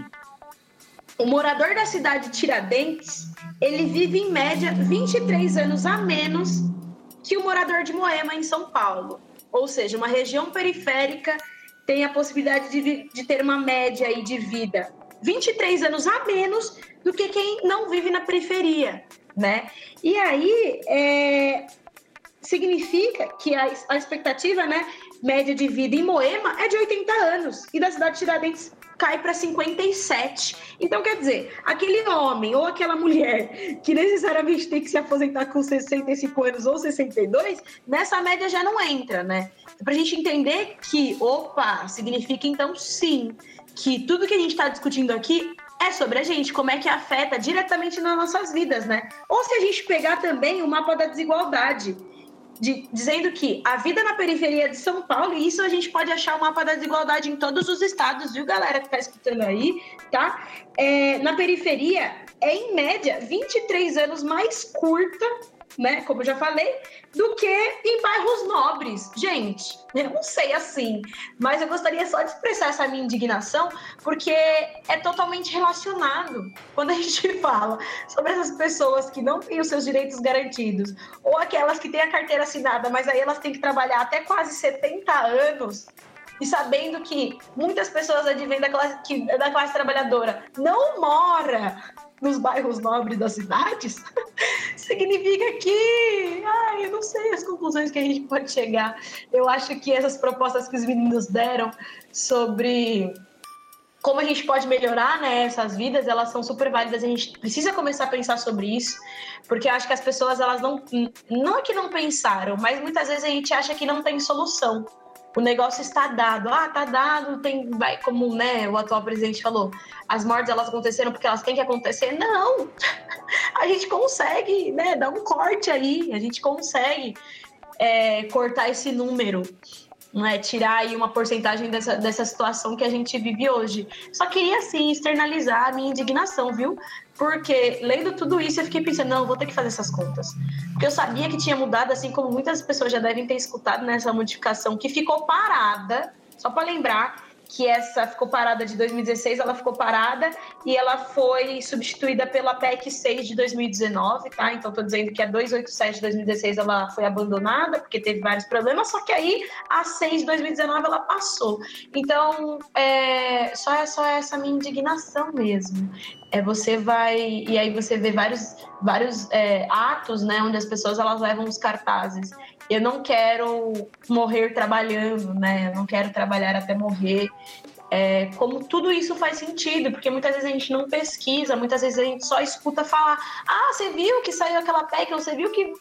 o morador da cidade de Tiradentes, ele vive em média 23 anos a menos que o morador de Moema, em São Paulo. Ou seja, uma região periférica tem a possibilidade de, de ter uma média aí de vida 23 anos a menos do que quem não vive na periferia, né? E aí é, significa que a, a expectativa, né, média de vida em Moema é de 80 anos e da cidade de Tiradentes cai para 57. Então, quer dizer, aquele homem ou aquela mulher que necessariamente tem que se aposentar com 65 anos ou 62, nessa média já não entra, né? Para a gente entender que, opa, significa então sim, que tudo que a gente está discutindo aqui é sobre a gente, como é que afeta diretamente nas nossas vidas, né? Ou se a gente pegar também o mapa da desigualdade de, dizendo que a vida na periferia de São Paulo, e isso a gente pode achar o mapa da desigualdade em todos os estados, viu, galera que está escutando aí, tá? É, na periferia é, em média, 23 anos mais curta né, como eu já falei, do que em bairros nobres. Gente, eu não sei assim, mas eu gostaria só de expressar essa minha indignação, porque é totalmente relacionado quando a gente fala sobre essas pessoas que não têm os seus direitos garantidos, ou aquelas que têm a carteira assinada, mas aí elas têm que trabalhar até quase 70 anos e sabendo que muitas pessoas advêm da classe, que, da classe trabalhadora não mora nos bairros nobres das cidades, significa que, ai, eu não sei as conclusões que a gente pode chegar. Eu acho que essas propostas que os meninos deram sobre como a gente pode melhorar né, essas vidas, elas são super válidas. A gente precisa começar a pensar sobre isso, porque eu acho que as pessoas, elas não. Não é que não pensaram, mas muitas vezes a gente acha que não tem solução. O negócio está dado. Ah, tá dado, tem. Vai, como né, o atual presidente falou, as mortes elas aconteceram porque elas têm que acontecer. Não! A gente consegue né, dar um corte aí, a gente consegue é, cortar esse número né, tirar aí uma porcentagem dessa, dessa situação que a gente vive hoje. Só queria, assim, externalizar a minha indignação, viu? Porque, lendo tudo isso, eu fiquei pensando, não, vou ter que fazer essas contas. Porque eu sabia que tinha mudado, assim como muitas pessoas já devem ter escutado nessa modificação, que ficou parada, só para lembrar, que essa ficou parada de 2016, ela ficou parada e ela foi substituída pela PEC 6 de 2019, tá? Então estou dizendo que a 287 de 2016 ela foi abandonada porque teve vários problemas, só que aí a 6 de 2019 ela passou. Então, é, só, é, só essa minha indignação mesmo. É, você vai e aí você vê vários vários é, atos, né, onde as pessoas elas levam os cartazes eu não quero morrer trabalhando, né? Eu não quero trabalhar até morrer. É, como tudo isso faz sentido, porque muitas vezes a gente não pesquisa, muitas vezes a gente só escuta falar: ah, você viu que saiu aquela PEC, você viu que,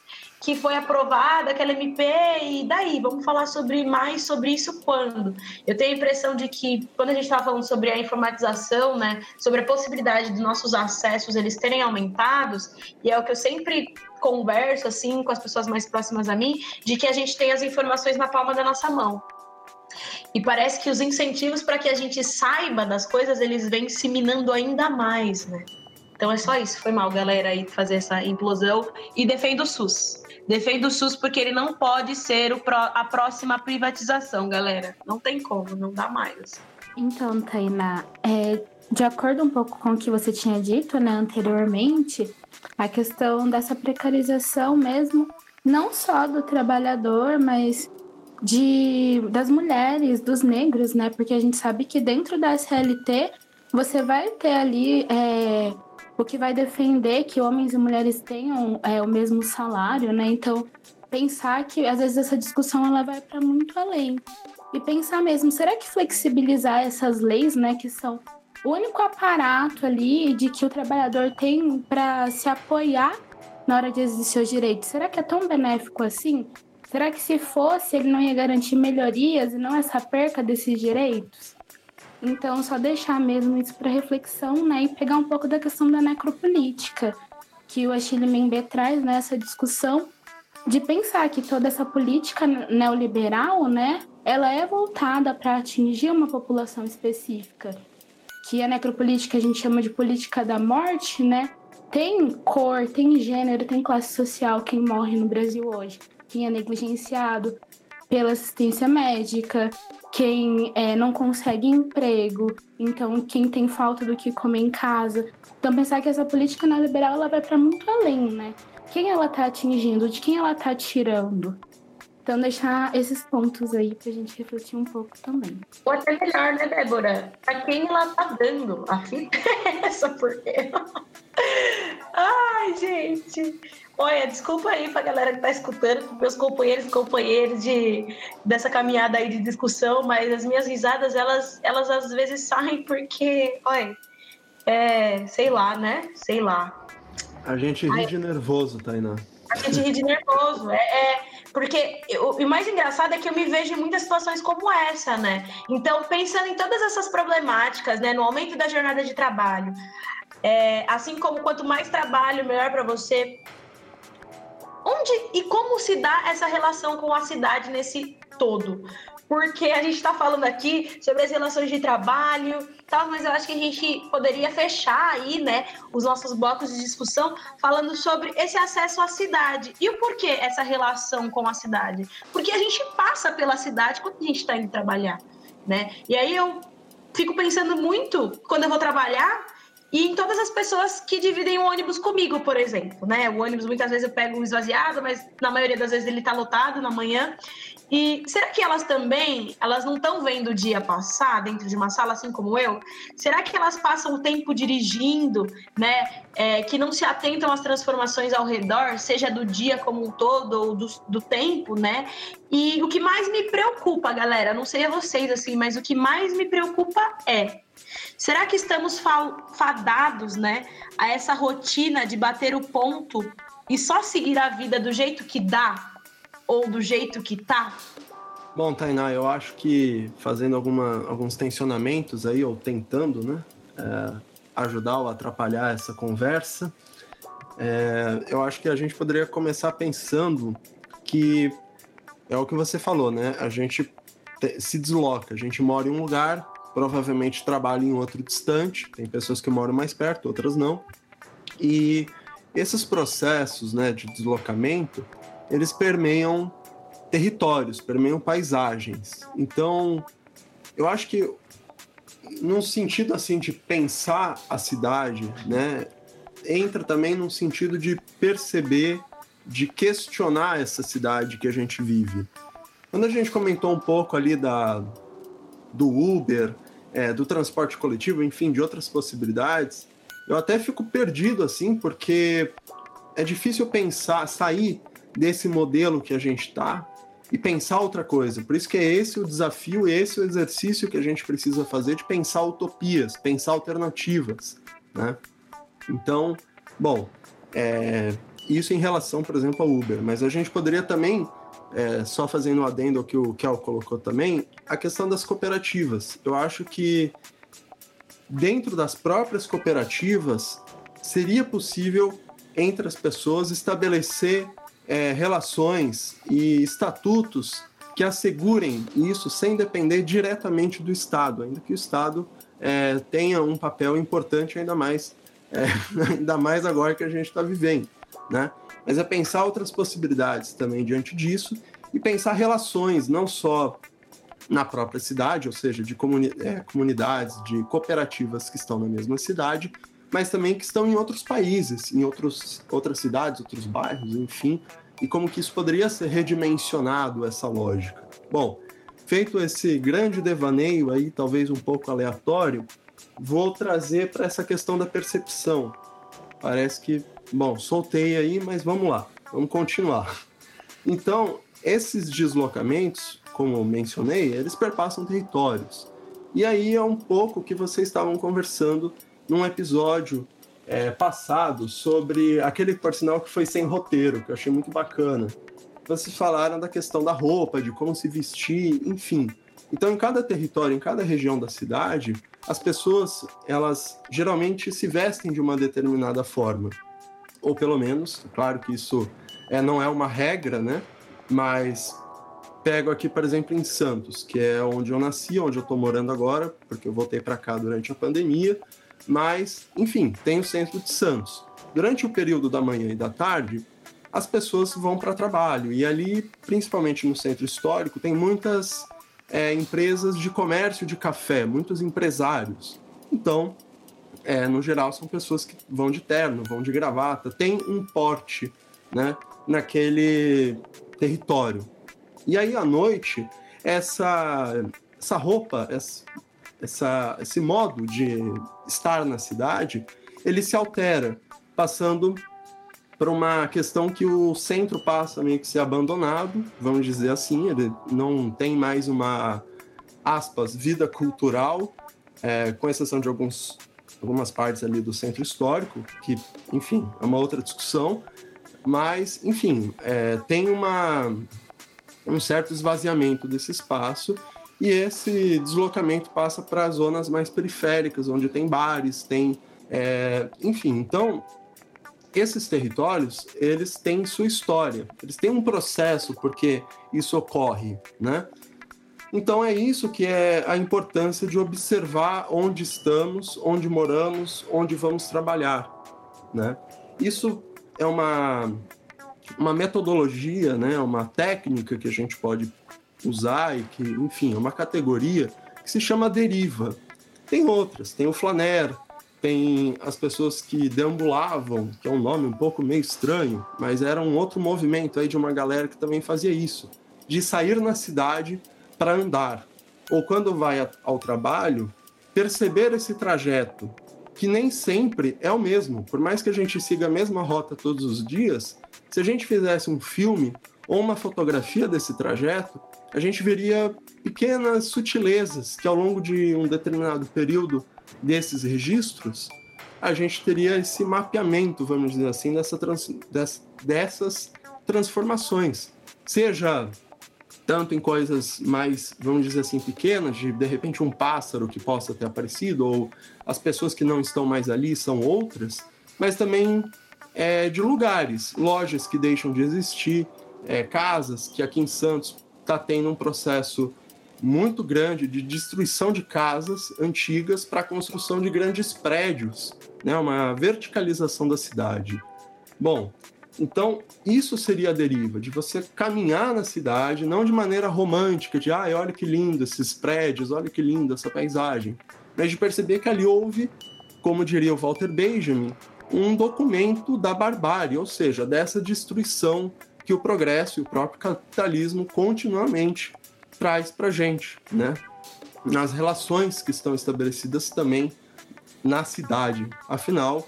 que foi aprovada aquela MP, e daí? Vamos falar sobre mais sobre isso quando? Eu tenho a impressão de que, quando a gente estava falando sobre a informatização, né, sobre a possibilidade dos nossos acessos eles terem aumentados, e é o que eu sempre converso assim com as pessoas mais próximas a mim, de que a gente tem as informações na palma da nossa mão. E parece que os incentivos para que a gente saiba das coisas, eles vêm se minando ainda mais, né? Então é só isso. Foi mal, galera, aí fazer essa implosão. E defendo o SUS. Defendo o SUS porque ele não pode ser pro, a próxima privatização, galera. Não tem como, não dá mais. Então, Tainá, é, de acordo um pouco com o que você tinha dito né, anteriormente, a questão dessa precarização mesmo, não só do trabalhador, mas de das mulheres, dos negros, né? Porque a gente sabe que dentro da SLT você vai ter ali é, o que vai defender que homens e mulheres tenham é, o mesmo salário, né? Então pensar que às vezes essa discussão ela vai para muito além e pensar mesmo, será que flexibilizar essas leis, né, que são o único aparato ali de que o trabalhador tem para se apoiar na hora de exercer seus direitos, será que é tão benéfico assim? Será que se fosse ele não ia garantir melhorias e não essa perca desses direitos? Então, só deixar mesmo isso para reflexão, né, e pegar um pouco da questão da necropolítica, que o Achille Mbembe traz nessa discussão de pensar que toda essa política neoliberal, né, ela é voltada para atingir uma população específica que a necropolítica a gente chama de política da morte, né? Tem cor, tem gênero, tem classe social quem morre no Brasil hoje. Quem é negligenciado pela assistência médica, quem é, não consegue emprego, então quem tem falta do que comer em casa. Então pensar que essa política neoliberal ela vai para muito além, né? Quem ela está atingindo, de quem ela está tirando. Então, deixar esses pontos aí pra gente refletir um pouco também. Ou até melhor, né, Débora? Pra quem ela tá dando a fita essa, porque. Ai, gente. Olha, desculpa aí pra galera que tá escutando, meus companheiros e companheiras de, dessa caminhada aí de discussão, mas as minhas risadas, elas, elas às vezes saem porque, olha, é, sei lá, né? Sei lá. A gente ri Ai, de nervoso, Tainá. A gente ri de nervoso. É, é porque o, o mais engraçado é que eu me vejo em muitas situações como essa, né? Então, pensando em todas essas problemáticas, né, no aumento da jornada de trabalho, é, assim como quanto mais trabalho, melhor para você. Onde e como se dá essa relação com a cidade nesse todo? porque a gente está falando aqui sobre as relações de trabalho, tal, mas eu acho que a gente poderia fechar aí, né, os nossos blocos de discussão falando sobre esse acesso à cidade e o porquê essa relação com a cidade, porque a gente passa pela cidade quando a gente está indo trabalhar, né? E aí eu fico pensando muito quando eu vou trabalhar e em todas as pessoas que dividem o ônibus comigo, por exemplo, né? O ônibus muitas vezes eu pego esvaziado, mas na maioria das vezes ele está lotado na manhã. E será que elas também, elas não estão vendo o dia passar dentro de uma sala, assim como eu? Será que elas passam o tempo dirigindo, né? É, que não se atentam às transformações ao redor, seja do dia como um todo ou do, do tempo, né? E o que mais me preocupa, galera, não sei a vocês assim, mas o que mais me preocupa é Será que estamos fadados, né, a essa rotina de bater o ponto e só seguir a vida do jeito que dá ou do jeito que tá? Bom, Tainá, eu acho que fazendo alguma, alguns tensionamentos aí, ou tentando, né, é, ajudar ou atrapalhar essa conversa, é, eu acho que a gente poderia começar pensando que é o que você falou, né? A gente te, se desloca, a gente mora em um lugar, provavelmente trabalha em outro distante, tem pessoas que moram mais perto, outras não. E esses processos né, de deslocamento, eles permeiam territórios, permeiam paisagens. Então, eu acho que num sentido assim de pensar a cidade, né, entra também num sentido de perceber, de questionar essa cidade que a gente vive. Quando a gente comentou um pouco ali da do Uber, é, do transporte coletivo, enfim, de outras possibilidades, eu até fico perdido assim, porque é difícil pensar, sair desse modelo que a gente está e pensar outra coisa. Por isso que é esse o desafio, esse o exercício que a gente precisa fazer de pensar utopias, pensar alternativas, né? Então, bom, é, isso em relação, por exemplo, ao Uber, mas a gente poderia também é, só fazendo um adendo ao que o Kel colocou também, a questão das cooperativas. Eu acho que dentro das próprias cooperativas seria possível entre as pessoas estabelecer é, relações e estatutos que assegurem isso sem depender diretamente do Estado, ainda que o Estado é, tenha um papel importante ainda mais, é, ainda mais agora que a gente está vivendo, né? Mas é pensar outras possibilidades também diante disso e pensar relações, não só na própria cidade, ou seja, de comuni é, comunidades, de cooperativas que estão na mesma cidade, mas também que estão em outros países, em outros, outras cidades, outros bairros, enfim, e como que isso poderia ser redimensionado, essa lógica. Bom, feito esse grande devaneio aí, talvez um pouco aleatório, vou trazer para essa questão da percepção. Parece que Bom, soltei aí, mas vamos lá, vamos continuar. Então, esses deslocamentos, como mencionei, eles perpassam territórios. E aí é um pouco que vocês estavam conversando num episódio é, passado sobre aquele, por que foi sem roteiro, que eu achei muito bacana. Vocês falaram da questão da roupa, de como se vestir, enfim. Então, em cada território, em cada região da cidade, as pessoas, elas geralmente se vestem de uma determinada forma ou pelo menos, claro que isso é, não é uma regra, né? Mas pego aqui, por exemplo, em Santos, que é onde eu nasci, onde eu estou morando agora, porque eu voltei para cá durante a pandemia. Mas, enfim, tem o centro de Santos. Durante o período da manhã e da tarde, as pessoas vão para trabalho. E ali, principalmente no centro histórico, tem muitas é, empresas de comércio de café, muitos empresários. Então, é, no geral, são pessoas que vão de terno, vão de gravata, tem um porte né, naquele território. E aí, à noite, essa, essa roupa, essa, esse modo de estar na cidade, ele se altera, passando para uma questão que o centro passa meio que ser abandonado, vamos dizer assim, ele não tem mais uma, aspas, vida cultural, é, com exceção de alguns algumas partes ali do centro histórico, que, enfim, é uma outra discussão, mas, enfim, é, tem uma, um certo esvaziamento desse espaço e esse deslocamento passa para zonas mais periféricas, onde tem bares, tem, é, enfim, então esses territórios eles têm sua história, eles têm um processo porque isso ocorre, né? Então é isso que é a importância de observar onde estamos, onde moramos, onde vamos trabalhar, né? Isso é uma uma metodologia, né, uma técnica que a gente pode usar e que, enfim, é uma categoria que se chama deriva. Tem outras, tem o flaner, tem as pessoas que deambulavam, que é um nome um pouco meio estranho, mas era um outro movimento aí de uma galera que também fazia isso, de sair na cidade para andar, ou quando vai ao trabalho, perceber esse trajeto, que nem sempre é o mesmo. Por mais que a gente siga a mesma rota todos os dias, se a gente fizesse um filme ou uma fotografia desse trajeto, a gente veria pequenas sutilezas que ao longo de um determinado período desses registros, a gente teria esse mapeamento, vamos dizer assim, dessa trans, dessas transformações. Seja tanto em coisas mais, vamos dizer assim, pequenas, de de repente um pássaro que possa ter aparecido, ou as pessoas que não estão mais ali são outras, mas também é, de lugares, lojas que deixam de existir, é, casas que aqui em Santos está tendo um processo muito grande de destruição de casas antigas para a construção de grandes prédios, né, uma verticalização da cidade. Bom, então, isso seria a deriva, de você caminhar na cidade, não de maneira romântica, de ah, olha que lindo esses prédios, olha que linda essa paisagem, mas de perceber que ali houve, como diria o Walter Benjamin, um documento da barbárie, ou seja, dessa destruição que o progresso e o próprio capitalismo continuamente traz para gente, né? Nas relações que estão estabelecidas também na cidade. Afinal,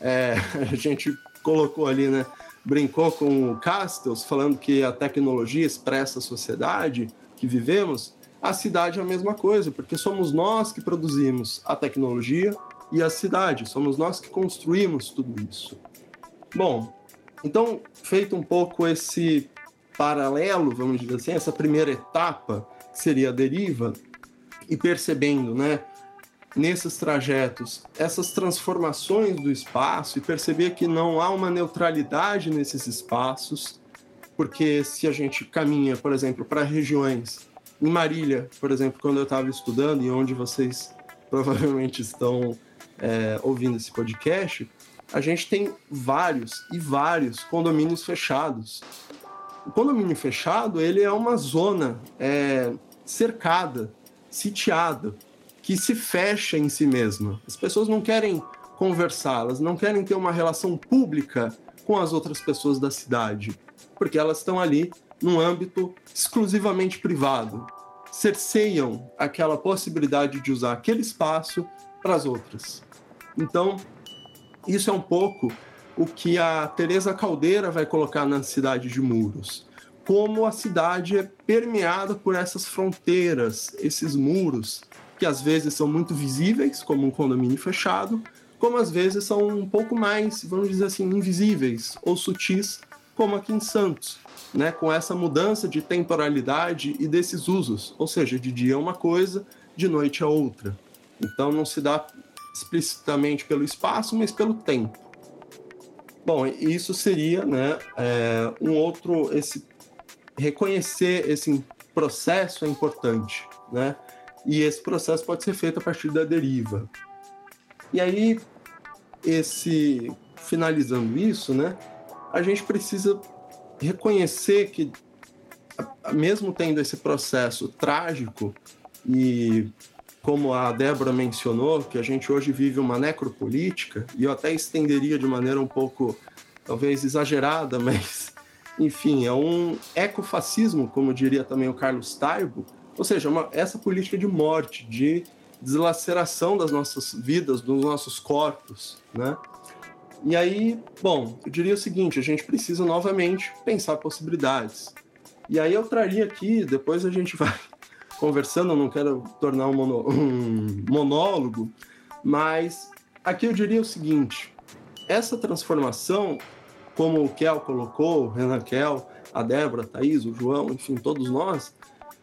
é, a gente colocou ali, né? Brincou com o Castells, falando que a tecnologia expressa a sociedade que vivemos. A cidade é a mesma coisa, porque somos nós que produzimos a tecnologia e a cidade, somos nós que construímos tudo isso. Bom, então, feito um pouco esse paralelo, vamos dizer assim, essa primeira etapa, que seria a deriva, e percebendo, né, nesses trajetos essas transformações do espaço e perceber que não há uma neutralidade nesses espaços, porque se a gente caminha, por exemplo, para regiões em Marília, por exemplo, quando eu estava estudando e onde vocês provavelmente estão é, ouvindo esse podcast, a gente tem vários e vários condomínios fechados. O condomínio fechado ele é uma zona é, cercada, sitiada, que se fecha em si mesma. As pessoas não querem conversar, elas não querem ter uma relação pública com as outras pessoas da cidade, porque elas estão ali num âmbito exclusivamente privado. Cerceiam aquela possibilidade de usar aquele espaço para as outras. Então, isso é um pouco o que a Teresa Caldeira vai colocar na cidade de Muros. Como a cidade é permeada por essas fronteiras, esses muros que às vezes são muito visíveis, como um condomínio fechado, como às vezes são um pouco mais, vamos dizer assim, invisíveis ou sutis, como aqui em Santos, né? com essa mudança de temporalidade e desses usos, ou seja, de dia é uma coisa, de noite é outra. Então não se dá explicitamente pelo espaço, mas pelo tempo. Bom, isso seria né, é, um outro. Esse, reconhecer esse processo é importante, né? E esse processo pode ser feito a partir da deriva. E aí, esse finalizando isso, né, a gente precisa reconhecer que, mesmo tendo esse processo trágico e como a Débora mencionou, que a gente hoje vive uma necropolítica, e eu até estenderia de maneira um pouco, talvez exagerada, mas, enfim, é um ecofascismo, como diria também o Carlos Taibo, ou seja, uma, essa política de morte, de deslaceração das nossas vidas, dos nossos corpos, né? E aí, bom, eu diria o seguinte: a gente precisa novamente pensar possibilidades. E aí eu traria aqui, depois a gente vai conversando, eu não quero tornar um, mono, um monólogo, mas aqui eu diria o seguinte: essa transformação, como o Kel colocou, o Renan Kel, a Débora, a Thaís, o João, enfim, todos nós,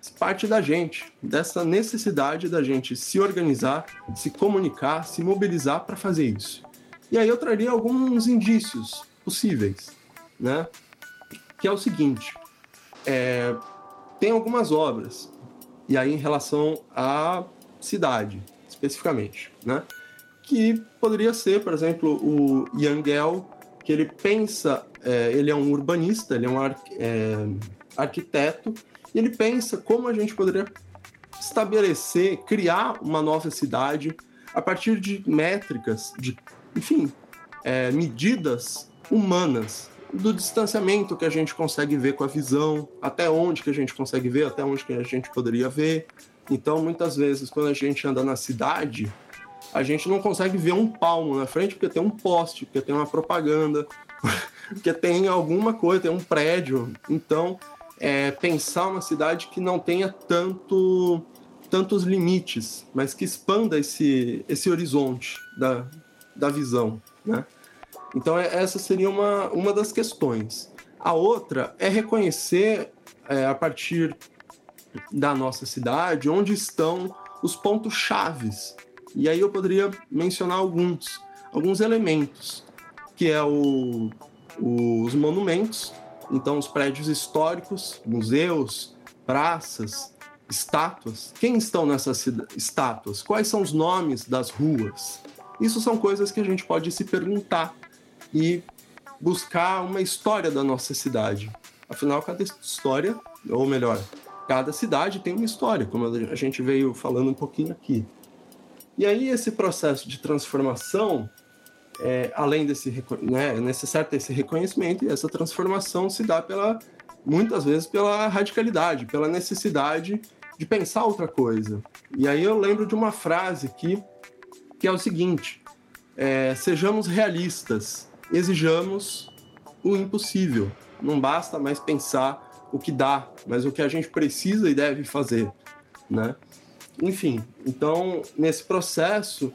parte da gente, dessa necessidade da gente se organizar, se comunicar, se mobilizar para fazer isso. E aí eu traria alguns indícios possíveis, né? Que é o seguinte: é, tem algumas obras, e aí em relação à cidade, especificamente, né? Que poderia ser, por exemplo, o Yangel, que ele pensa, é, ele é um urbanista, ele é um ar, é, arquiteto, ele pensa como a gente poderia estabelecer, criar uma nova cidade a partir de métricas, de, enfim, é, medidas humanas do distanciamento que a gente consegue ver com a visão, até onde que a gente consegue ver, até onde que a gente poderia ver. Então, muitas vezes, quando a gente anda na cidade, a gente não consegue ver um palmo na frente porque tem um poste, porque tem uma propaganda, porque tem alguma coisa, tem um prédio. Então, é, pensar uma cidade que não tenha tanto tantos limites, mas que expanda esse, esse horizonte da, da visão, né? Então, é, essa seria uma, uma das questões. A outra é reconhecer, é, a partir da nossa cidade, onde estão os pontos chaves. E aí eu poderia mencionar alguns, alguns elementos, que é o, os monumentos, então os prédios históricos, museus, praças, estátuas. Quem estão nessas estátuas? Quais são os nomes das ruas? Isso são coisas que a gente pode se perguntar e buscar uma história da nossa cidade. Afinal, cada história, ou melhor, cada cidade tem uma história, como a gente veio falando um pouquinho aqui. E aí esse processo de transformação, é, além desse, né, é necessário ter esse reconhecimento e essa transformação se dá pela muitas vezes pela radicalidade, pela necessidade de pensar outra coisa. E aí eu lembro de uma frase aqui que é o seguinte: é, sejamos realistas, exijamos o impossível. Não basta mais pensar o que dá, mas o que a gente precisa e deve fazer, né? Enfim, então nesse processo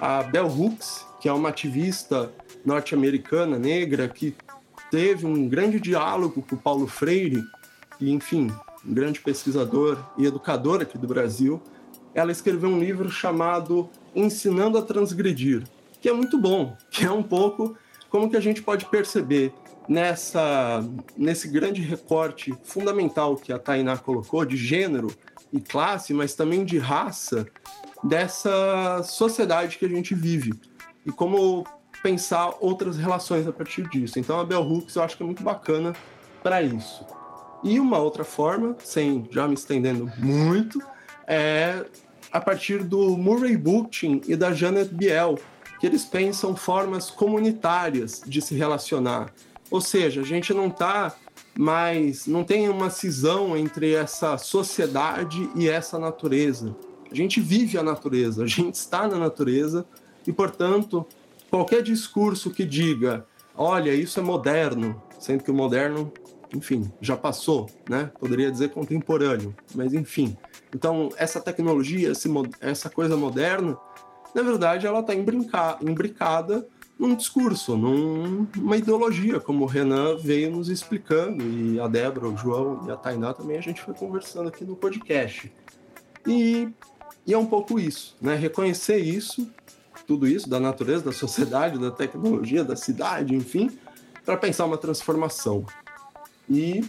a Bell Hooks, que é uma ativista norte-americana negra que teve um grande diálogo com o Paulo Freire e enfim, um grande pesquisador e educador aqui do Brasil, ela escreveu um livro chamado Ensinando a Transgredir, que é muito bom, que é um pouco como que a gente pode perceber nessa nesse grande recorte fundamental que a Tainá colocou de gênero e classe, mas também de raça dessa sociedade que a gente vive e como pensar outras relações a partir disso. Então a Bell Hooks eu acho que é muito bacana para isso. E uma outra forma, sem já me estendendo muito, é a partir do Murray Bookchin e da Janet Biel, que eles pensam formas comunitárias de se relacionar. Ou seja, a gente não está mais, não tem uma cisão entre essa sociedade e essa natureza. A gente vive a natureza, a gente está na natureza e, portanto, qualquer discurso que diga, olha, isso é moderno, sendo que o moderno enfim, já passou, né? Poderia dizer contemporâneo, mas enfim. Então, essa tecnologia, essa coisa moderna, na verdade, ela está imbricada num discurso, num, numa ideologia, como o Renan veio nos explicando, e a Débora, o João e a Tainá também a gente foi conversando aqui no podcast. E, e é um pouco isso, né? Reconhecer isso, tudo isso, da natureza, da sociedade, da tecnologia, da cidade, enfim, para pensar uma transformação. E,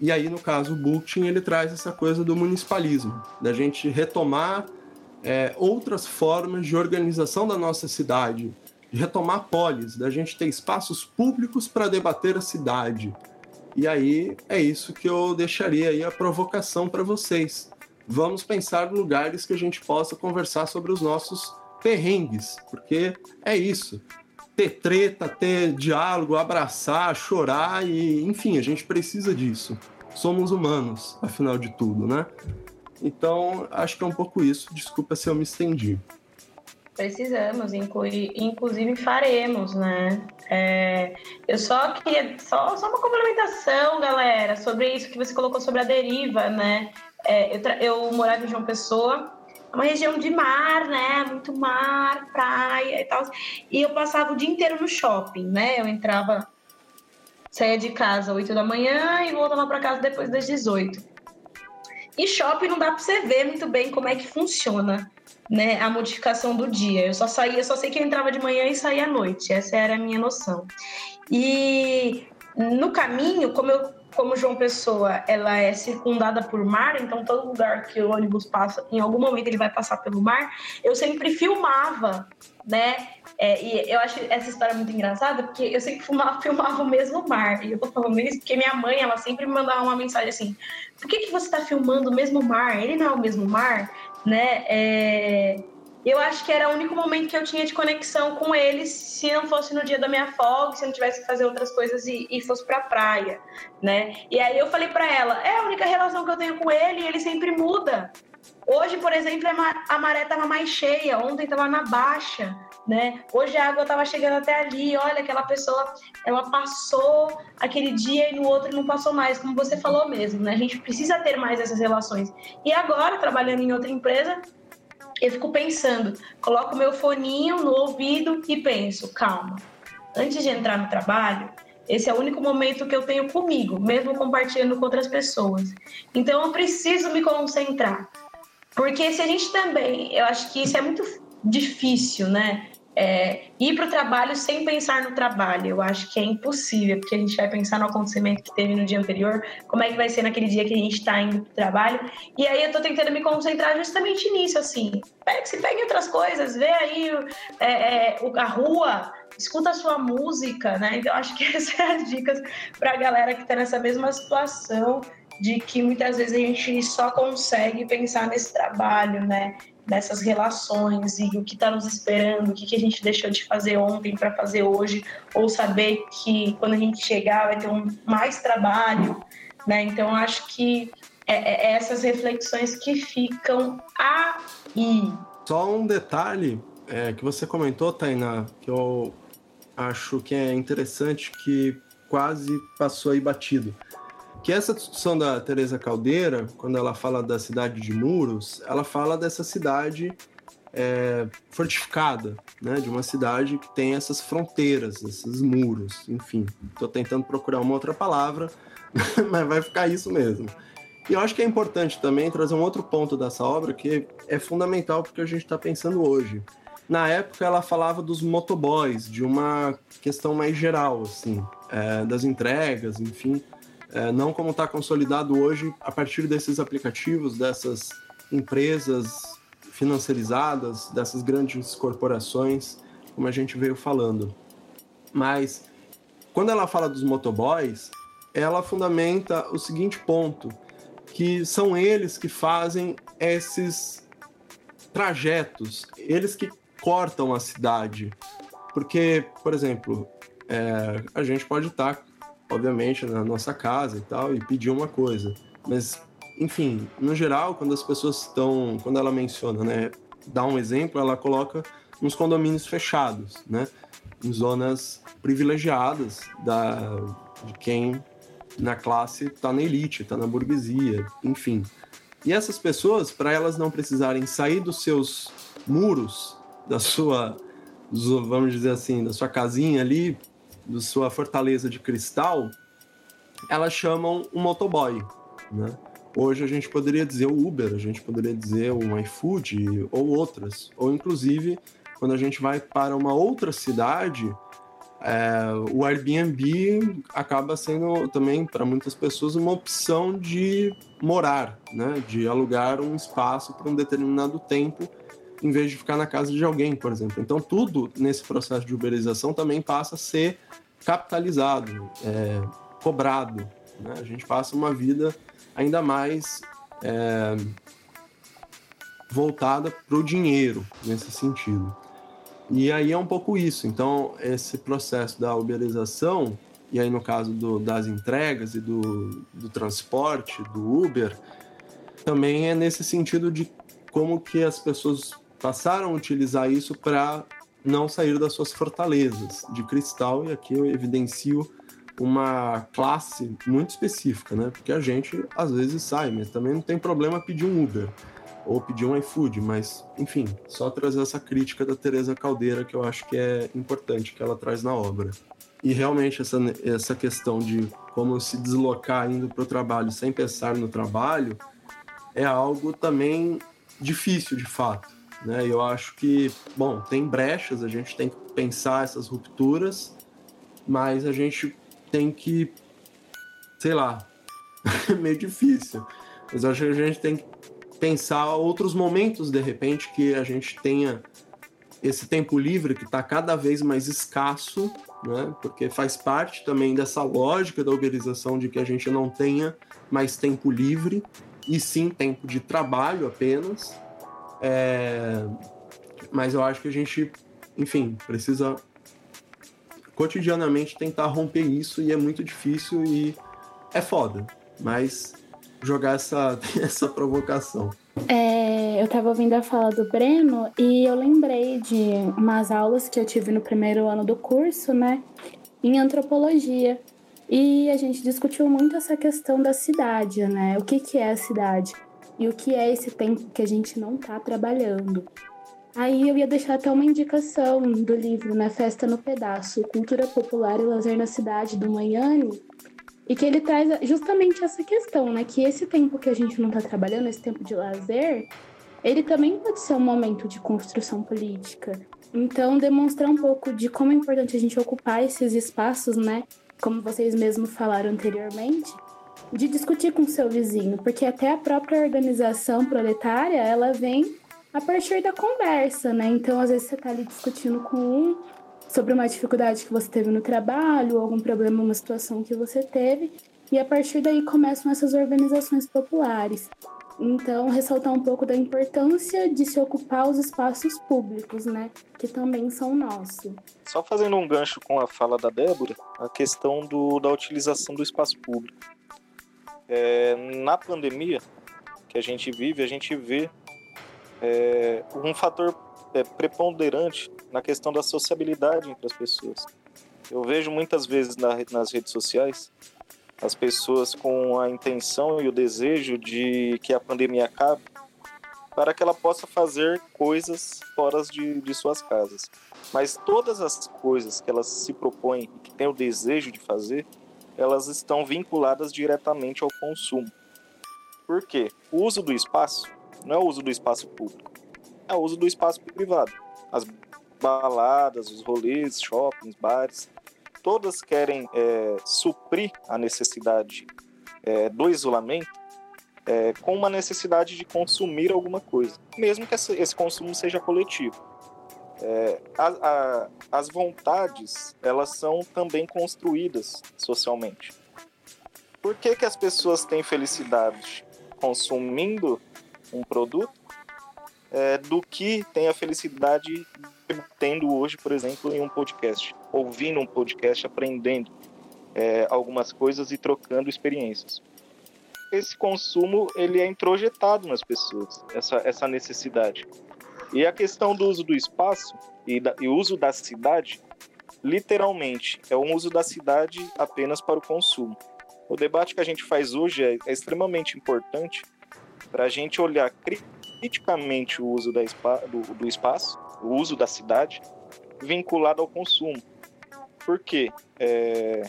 e aí, no caso, o Bookchin, ele traz essa coisa do municipalismo, da gente retomar é, outras formas de organização da nossa cidade, de retomar polis, da gente ter espaços públicos para debater a cidade. E aí é isso que eu deixaria aí a provocação para vocês. Vamos pensar lugares que a gente possa conversar sobre os nossos perrengues, porque é isso ter treta, ter diálogo, abraçar, chorar e, enfim, a gente precisa disso. Somos humanos, afinal de tudo, né? Então, acho que é um pouco isso. Desculpa se eu me estendi. Precisamos, inclusive faremos, né? É, eu só queria, só, só uma complementação, galera, sobre isso que você colocou sobre a deriva, né? É, eu, eu morava em João Pessoa, uma região de mar, né? Muito mar, praia e tal. E eu passava o dia inteiro no shopping, né? Eu entrava, saía de casa às 8 da manhã e voltava para casa depois das 18. E shopping não dá para você ver muito bem como é que funciona, né? A modificação do dia. Eu só saía, só sei que eu entrava de manhã e saía à noite. Essa era a minha noção. E no caminho, como eu como João Pessoa ela é circundada por mar, então todo lugar que o ônibus passa, em algum momento ele vai passar pelo mar, eu sempre filmava, né? É, e eu acho essa história muito engraçada, porque eu sempre filmava, filmava o mesmo mar. E eu tô falando isso porque minha mãe, ela sempre me mandava uma mensagem assim: por que, que você tá filmando o mesmo mar? Ele não é o mesmo mar, né? É... eu acho que era o único momento que eu tinha de conexão com eles, se não fosse no dia da minha folga, se não tivesse que fazer outras coisas e, e fosse pra praia, né? E aí eu falei para ela, é a única relação que eu tenho com ele ele sempre muda. Hoje, por exemplo, a maré estava mais cheia, ontem estava na baixa, né? Hoje a água estava chegando até ali, olha, aquela pessoa, ela passou aquele dia e no outro não passou mais, como você falou mesmo, né? A gente precisa ter mais essas relações. E agora, trabalhando em outra empresa, eu fico pensando, coloco meu foninho no ouvido e penso, calma, antes de entrar no trabalho, esse é o único momento que eu tenho comigo, mesmo compartilhando com outras pessoas. Então eu preciso me concentrar. Porque se a gente também, eu acho que isso é muito difícil, né? É, ir para o trabalho sem pensar no trabalho, eu acho que é impossível, porque a gente vai pensar no acontecimento que teve no dia anterior, como é que vai ser naquele dia que a gente está indo para o trabalho. E aí eu estou tentando me concentrar justamente nisso, assim. Pegue, se pegue outras coisas, vê aí é, é, a rua, escuta a sua música, né? Então acho que essas são as dicas para a galera que está nessa mesma situação de que muitas vezes a gente só consegue pensar nesse trabalho, né? Nessas relações e o que está nos esperando, o que, que a gente deixou de fazer ontem para fazer hoje, ou saber que quando a gente chegar vai ter um mais trabalho, né? Então acho que é, é, é essas reflexões que ficam aí. Só um detalhe é, que você comentou, Tainá, que eu acho que é interessante que quase passou aí batido que essa discussão da Teresa Caldeira, quando ela fala da cidade de muros, ela fala dessa cidade é, fortificada, né? De uma cidade que tem essas fronteiras, esses muros, enfim. Estou tentando procurar uma outra palavra, mas vai ficar isso mesmo. E eu acho que é importante também trazer um outro ponto dessa obra que é fundamental porque a gente está pensando hoje. Na época ela falava dos motoboys, de uma questão mais geral, assim, é, das entregas, enfim é, não como está consolidado hoje a partir desses aplicativos, dessas empresas financiarizadas, dessas grandes corporações, como a gente veio falando. Mas quando ela fala dos motoboys, ela fundamenta o seguinte ponto, que são eles que fazem esses trajetos, eles que cortam a cidade. Porque, por exemplo, é, a gente pode estar tá obviamente, na nossa casa e tal, e pedir uma coisa. Mas, enfim, no geral, quando as pessoas estão. Quando ela menciona, né? Dá um exemplo, ela coloca nos condomínios fechados, né? Em zonas privilegiadas da, de quem na classe está na elite, está na burguesia, enfim. E essas pessoas, para elas não precisarem sair dos seus muros, da sua, vamos dizer assim, da sua casinha ali, da sua fortaleza de cristal, elas chamam um motoboy, né? Hoje a gente poderia dizer o Uber, a gente poderia dizer o iFood ou outras. Ou inclusive, quando a gente vai para uma outra cidade, é, o Airbnb acaba sendo também, para muitas pessoas, uma opção de morar, né? de alugar um espaço por um determinado tempo, em vez de ficar na casa de alguém, por exemplo. Então, tudo nesse processo de uberização também passa a ser capitalizado, é, cobrado. Né? A gente passa uma vida ainda mais é, voltada para o dinheiro nesse sentido. E aí é um pouco isso. Então, esse processo da uberização, e aí no caso do, das entregas e do, do transporte, do Uber, também é nesse sentido de como que as pessoas passaram a utilizar isso para não sair das suas fortalezas de cristal, e aqui eu evidencio uma classe muito específica, né? Porque a gente às vezes sai, mas também não tem problema pedir um Uber ou pedir um iFood, mas enfim, só trazer essa crítica da Teresa Caldeira que eu acho que é importante que ela traz na obra. E realmente essa, essa questão de como se deslocar indo para o trabalho sem pensar no trabalho é algo também difícil de fato. Né? Eu acho que, bom, tem brechas, a gente tem que pensar essas rupturas, mas a gente tem que, sei lá, é meio difícil. Mas acho que a gente tem que pensar outros momentos, de repente, que a gente tenha esse tempo livre que está cada vez mais escasso, né? porque faz parte também dessa lógica da uberização de que a gente não tenha mais tempo livre, e sim tempo de trabalho apenas. É, mas eu acho que a gente, enfim, precisa cotidianamente tentar romper isso e é muito difícil e é foda, mas jogar essa, essa provocação. É, eu estava ouvindo a fala do Breno e eu lembrei de umas aulas que eu tive no primeiro ano do curso, né, em antropologia. E a gente discutiu muito essa questão da cidade, né? O que, que é a cidade? E o que é esse tempo que a gente não está trabalhando? Aí eu ia deixar até uma indicação do livro, né? Festa no Pedaço, Cultura Popular e Lazer na Cidade, do Manhane, e que ele traz justamente essa questão, né? Que esse tempo que a gente não está trabalhando, esse tempo de lazer, ele também pode ser um momento de construção política. Então, demonstrar um pouco de como é importante a gente ocupar esses espaços, né? Como vocês mesmos falaram anteriormente, de discutir com seu vizinho, porque até a própria organização proletária, ela vem a partir da conversa, né? Então, às vezes você está ali discutindo com um, sobre uma dificuldade que você teve no trabalho, algum problema, uma situação que você teve, e a partir daí começam essas organizações populares. Então, ressaltar um pouco da importância de se ocupar os espaços públicos, né, que também são nossos. Só fazendo um gancho com a fala da Débora, a questão do, da utilização do espaço público. É, na pandemia que a gente vive, a gente vê é, um fator é, preponderante na questão da sociabilidade entre as pessoas. Eu vejo muitas vezes na, nas redes sociais as pessoas com a intenção e o desejo de que a pandemia acabe para que ela possa fazer coisas fora de, de suas casas. Mas todas as coisas que elas se propõem e que têm o desejo de fazer, elas estão vinculadas diretamente ao consumo. Por quê? O uso do espaço não é o uso do espaço público, é o uso do espaço privado. As baladas, os rolês, shoppings, bares, todas querem é, suprir a necessidade é, do isolamento é, com uma necessidade de consumir alguma coisa, mesmo que esse consumo seja coletivo. É, a, a, as vontades elas são também construídas socialmente. Por que, que as pessoas têm felicidade consumindo um produto é, do que tem a felicidade tendo hoje, por exemplo, em um podcast, ouvindo um podcast, aprendendo é, algumas coisas e trocando experiências. Esse consumo ele é introjetado nas pessoas, essa, essa necessidade. E a questão do uso do espaço e, e uso da cidade, literalmente, é um uso da cidade apenas para o consumo. O debate que a gente faz hoje é, é extremamente importante para a gente olhar criticamente o uso da, do, do espaço, o uso da cidade, vinculado ao consumo. Porque é,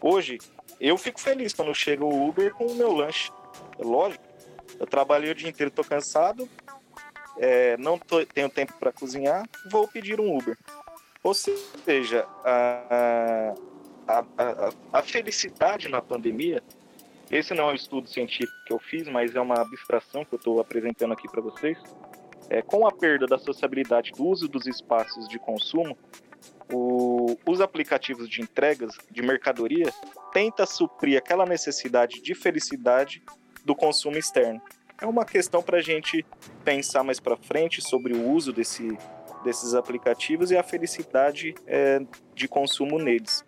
hoje eu fico feliz quando chega o Uber com o meu lanche. É lógico, eu trabalhei o dia inteiro, estou cansado, é, não tô, tenho tempo para cozinhar, vou pedir um Uber. Ou seja, a, a, a, a felicidade na pandemia esse não é um estudo científico que eu fiz, mas é uma abstração que eu estou apresentando aqui para vocês. É, com a perda da sociabilidade do uso dos espaços de consumo, o, os aplicativos de entregas de mercadoria tenta suprir aquela necessidade de felicidade do consumo externo. É uma questão para a gente pensar mais para frente sobre o uso desse, desses aplicativos e a felicidade é, de consumo neles.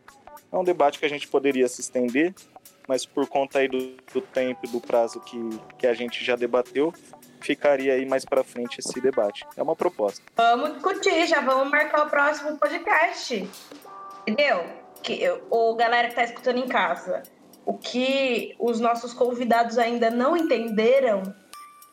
É um debate que a gente poderia se estender, mas por conta aí do, do tempo e do prazo que, que a gente já debateu, ficaria aí mais para frente esse debate. É uma proposta. Vamos discutir, já vamos marcar o próximo podcast. Entendeu? Que, ou galera que está escutando em casa, o que os nossos convidados ainda não entenderam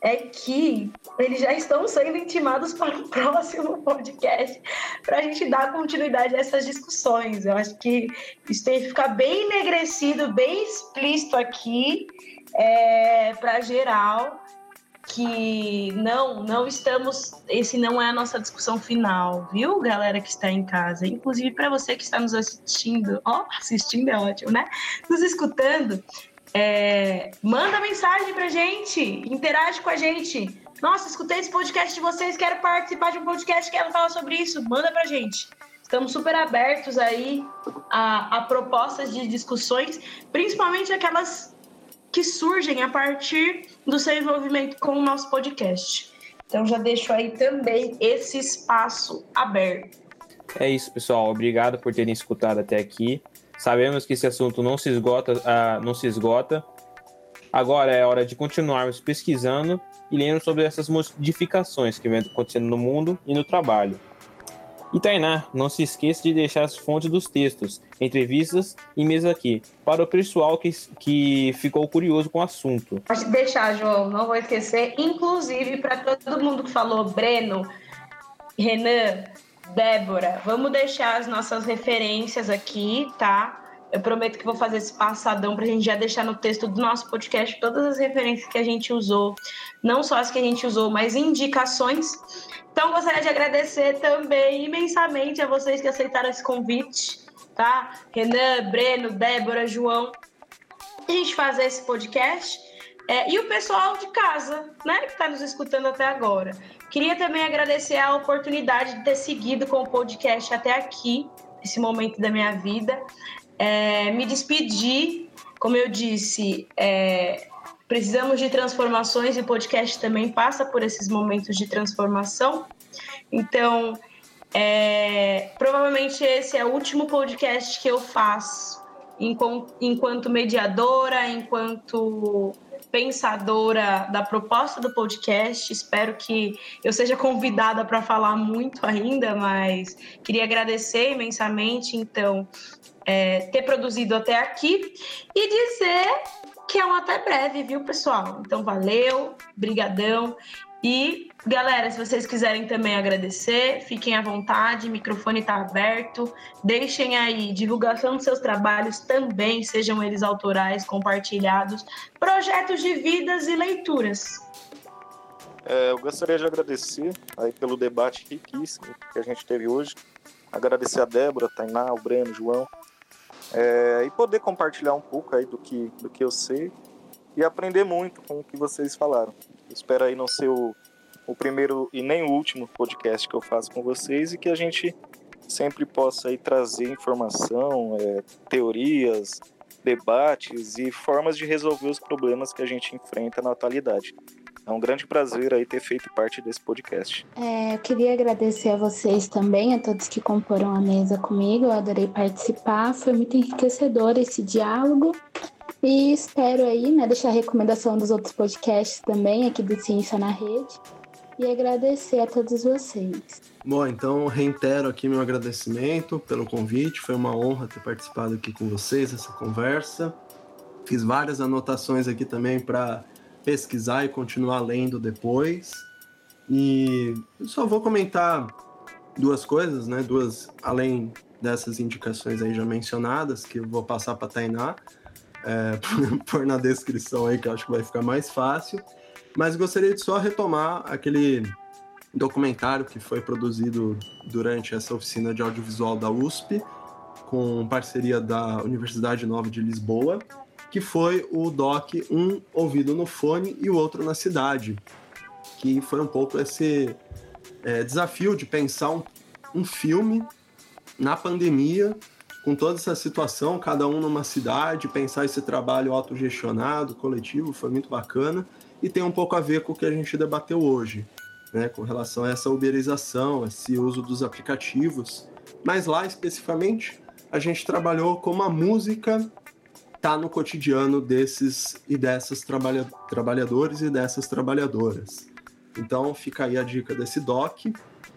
é que eles já estão sendo intimados para o próximo podcast para a gente dar continuidade a essas discussões. Eu acho que isso tem que ficar bem enegrecido, bem explícito aqui é, para geral que não, não estamos, esse não é a nossa discussão final, viu, galera que está em casa, inclusive para você que está nos assistindo, ó, oh, assistindo é ótimo, né? Nos escutando, é, manda mensagem pra gente, interage com a gente. Nossa, escutei esse podcast de vocês, quero participar de um podcast, quero falar sobre isso. Manda pra gente. Estamos super abertos aí a, a propostas de discussões, principalmente aquelas que surgem a partir do seu envolvimento com o nosso podcast. Então já deixo aí também esse espaço aberto. É isso, pessoal. Obrigado por terem escutado até aqui. Sabemos que esse assunto não se esgota, uh, não se esgota. Agora é hora de continuarmos pesquisando e lendo sobre essas modificações que vem acontecendo no mundo e no trabalho. E Tainá, não se esqueça de deixar as fontes dos textos, entrevistas e mesa aqui, para o pessoal que, que ficou curioso com o assunto. Pode deixar, João, não vou esquecer. Inclusive, para todo mundo que falou, Breno, Renan, Débora, vamos deixar as nossas referências aqui, tá? Eu prometo que vou fazer esse passadão para a gente já deixar no texto do nosso podcast todas as referências que a gente usou, não só as que a gente usou, mas indicações. Então, gostaria de agradecer também imensamente a vocês que aceitaram esse convite, tá? Renan, Breno, Débora, João, a gente fazer esse podcast. É, e o pessoal de casa, né, que está nos escutando até agora. Queria também agradecer a oportunidade de ter seguido com o podcast até aqui, esse momento da minha vida. É, me despedir, como eu disse, é, precisamos de transformações e o podcast também passa por esses momentos de transformação. Então, é, provavelmente esse é o último podcast que eu faço enquanto mediadora, enquanto pensadora da proposta do podcast. Espero que eu seja convidada para falar muito ainda, mas queria agradecer imensamente, então, é, ter produzido até aqui e dizer que é um até breve, viu, pessoal? Então, valeu, brigadão. E, galera, se vocês quiserem também agradecer, fiquem à vontade, o microfone está aberto. Deixem aí divulgação dos seus trabalhos também, sejam eles autorais, compartilhados, projetos de vidas e leituras. É, eu gostaria de agradecer aí pelo debate riquíssimo que a gente teve hoje. Agradecer a Débora, a Tainá, o Breno, o João. É, e poder compartilhar um pouco aí do que, do que eu sei e aprender muito com o que vocês falaram. Espero aí não ser o, o primeiro e nem o último podcast que eu faço com vocês e que a gente sempre possa aí trazer informação, é, teorias, debates e formas de resolver os problemas que a gente enfrenta na atualidade. É um grande prazer aí ter feito parte desse podcast. É, eu queria agradecer a vocês também, a todos que comporam a mesa comigo. Eu adorei participar, foi muito enriquecedor esse diálogo. E espero aí, né, deixar a recomendação dos outros podcasts também aqui do Ciência na Rede. E agradecer a todos vocês. Bom, então reitero aqui meu agradecimento pelo convite. Foi uma honra ter participado aqui com vocês dessa conversa. Fiz várias anotações aqui também para pesquisar e continuar lendo depois. E só vou comentar duas coisas, né? Duas, além dessas indicações aí já mencionadas, que eu vou passar para Tainá é, pôr na descrição aí, que eu acho que vai ficar mais fácil. Mas gostaria de só retomar aquele documentário que foi produzido durante essa oficina de audiovisual da USP, com parceria da Universidade Nova de Lisboa, que foi o doc Um Ouvido no Fone e o Outro na Cidade, que foi um pouco esse é, desafio de pensar um, um filme na pandemia com toda essa situação, cada um numa cidade, pensar esse trabalho autogestionado, coletivo, foi muito bacana e tem um pouco a ver com o que a gente debateu hoje, né, com relação a essa uberização, esse uso dos aplicativos. Mas lá especificamente, a gente trabalhou como a música está no cotidiano desses e dessas trabalha trabalhadores e dessas trabalhadoras. Então fica aí a dica desse doc,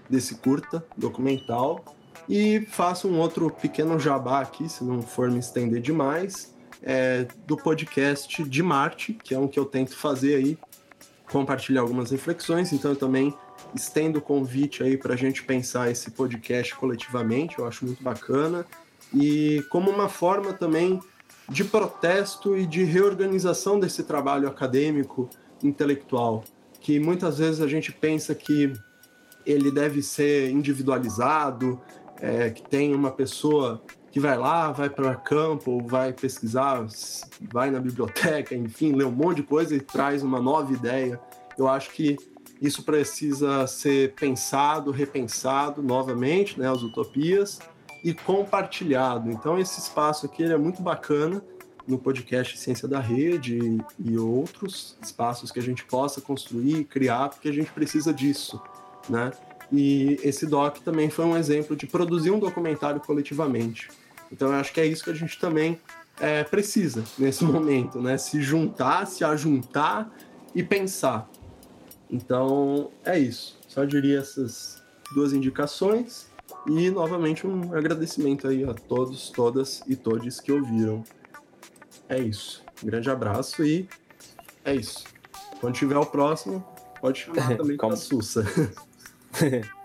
desse curta documental e faço um outro pequeno jabá aqui, se não for me estender demais, é, do podcast de Marte, que é um que eu tento fazer aí, compartilhar algumas reflexões. Então eu também estendo o convite aí para a gente pensar esse podcast coletivamente, eu acho muito bacana. E como uma forma também de protesto e de reorganização desse trabalho acadêmico intelectual, que muitas vezes a gente pensa que ele deve ser individualizado, é, que tem uma pessoa que vai lá, vai para campo, vai pesquisar, vai na biblioteca, enfim, lê um monte de coisa e traz uma nova ideia. Eu acho que isso precisa ser pensado, repensado novamente, né, as utopias, e compartilhado. Então esse espaço aqui é muito bacana, no podcast Ciência da Rede e, e outros espaços que a gente possa construir, criar, porque a gente precisa disso, né? E esse doc também foi um exemplo de produzir um documentário coletivamente. Então, eu acho que é isso que a gente também é, precisa nesse momento, né? Se juntar, se ajuntar e pensar. Então, é isso. Só diria essas duas indicações e novamente um agradecimento aí a todos, todas e todos que ouviram. É isso. Um grande abraço e é isso. Quando tiver o próximo, pode chamar também com a Sussa.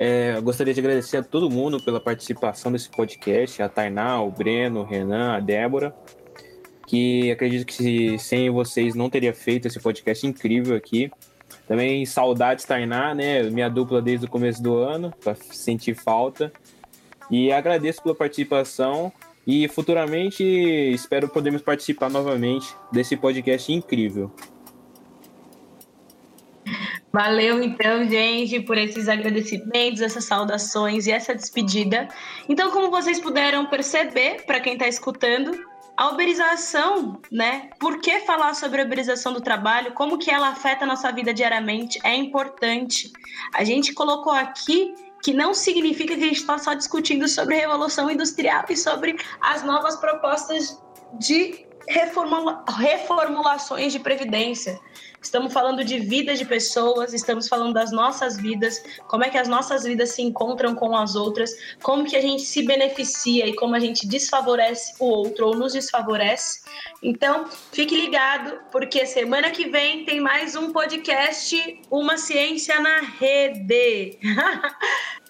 É, gostaria de agradecer a todo mundo pela participação desse podcast, a Tainá, o Breno, o Renan, a Débora, que acredito que sem vocês não teria feito esse podcast incrível aqui. Também saudades, Tainá, né? Minha dupla desde o começo do ano, para sentir falta. E agradeço pela participação e futuramente espero podermos participar novamente desse podcast incrível. Valeu, então, gente, por esses agradecimentos, essas saudações e essa despedida. Então, como vocês puderam perceber, para quem está escutando, a uberização, né? Por que falar sobre a uberização do trabalho? Como que ela afeta a nossa vida diariamente? É importante. A gente colocou aqui que não significa que a gente está só discutindo sobre a revolução industrial e sobre as novas propostas de reformula reformulações de previdência. Estamos falando de vidas de pessoas, estamos falando das nossas vidas, como é que as nossas vidas se encontram com as outras, como que a gente se beneficia e como a gente desfavorece o outro ou nos desfavorece. Então, fique ligado, porque semana que vem tem mais um podcast Uma Ciência na Rede.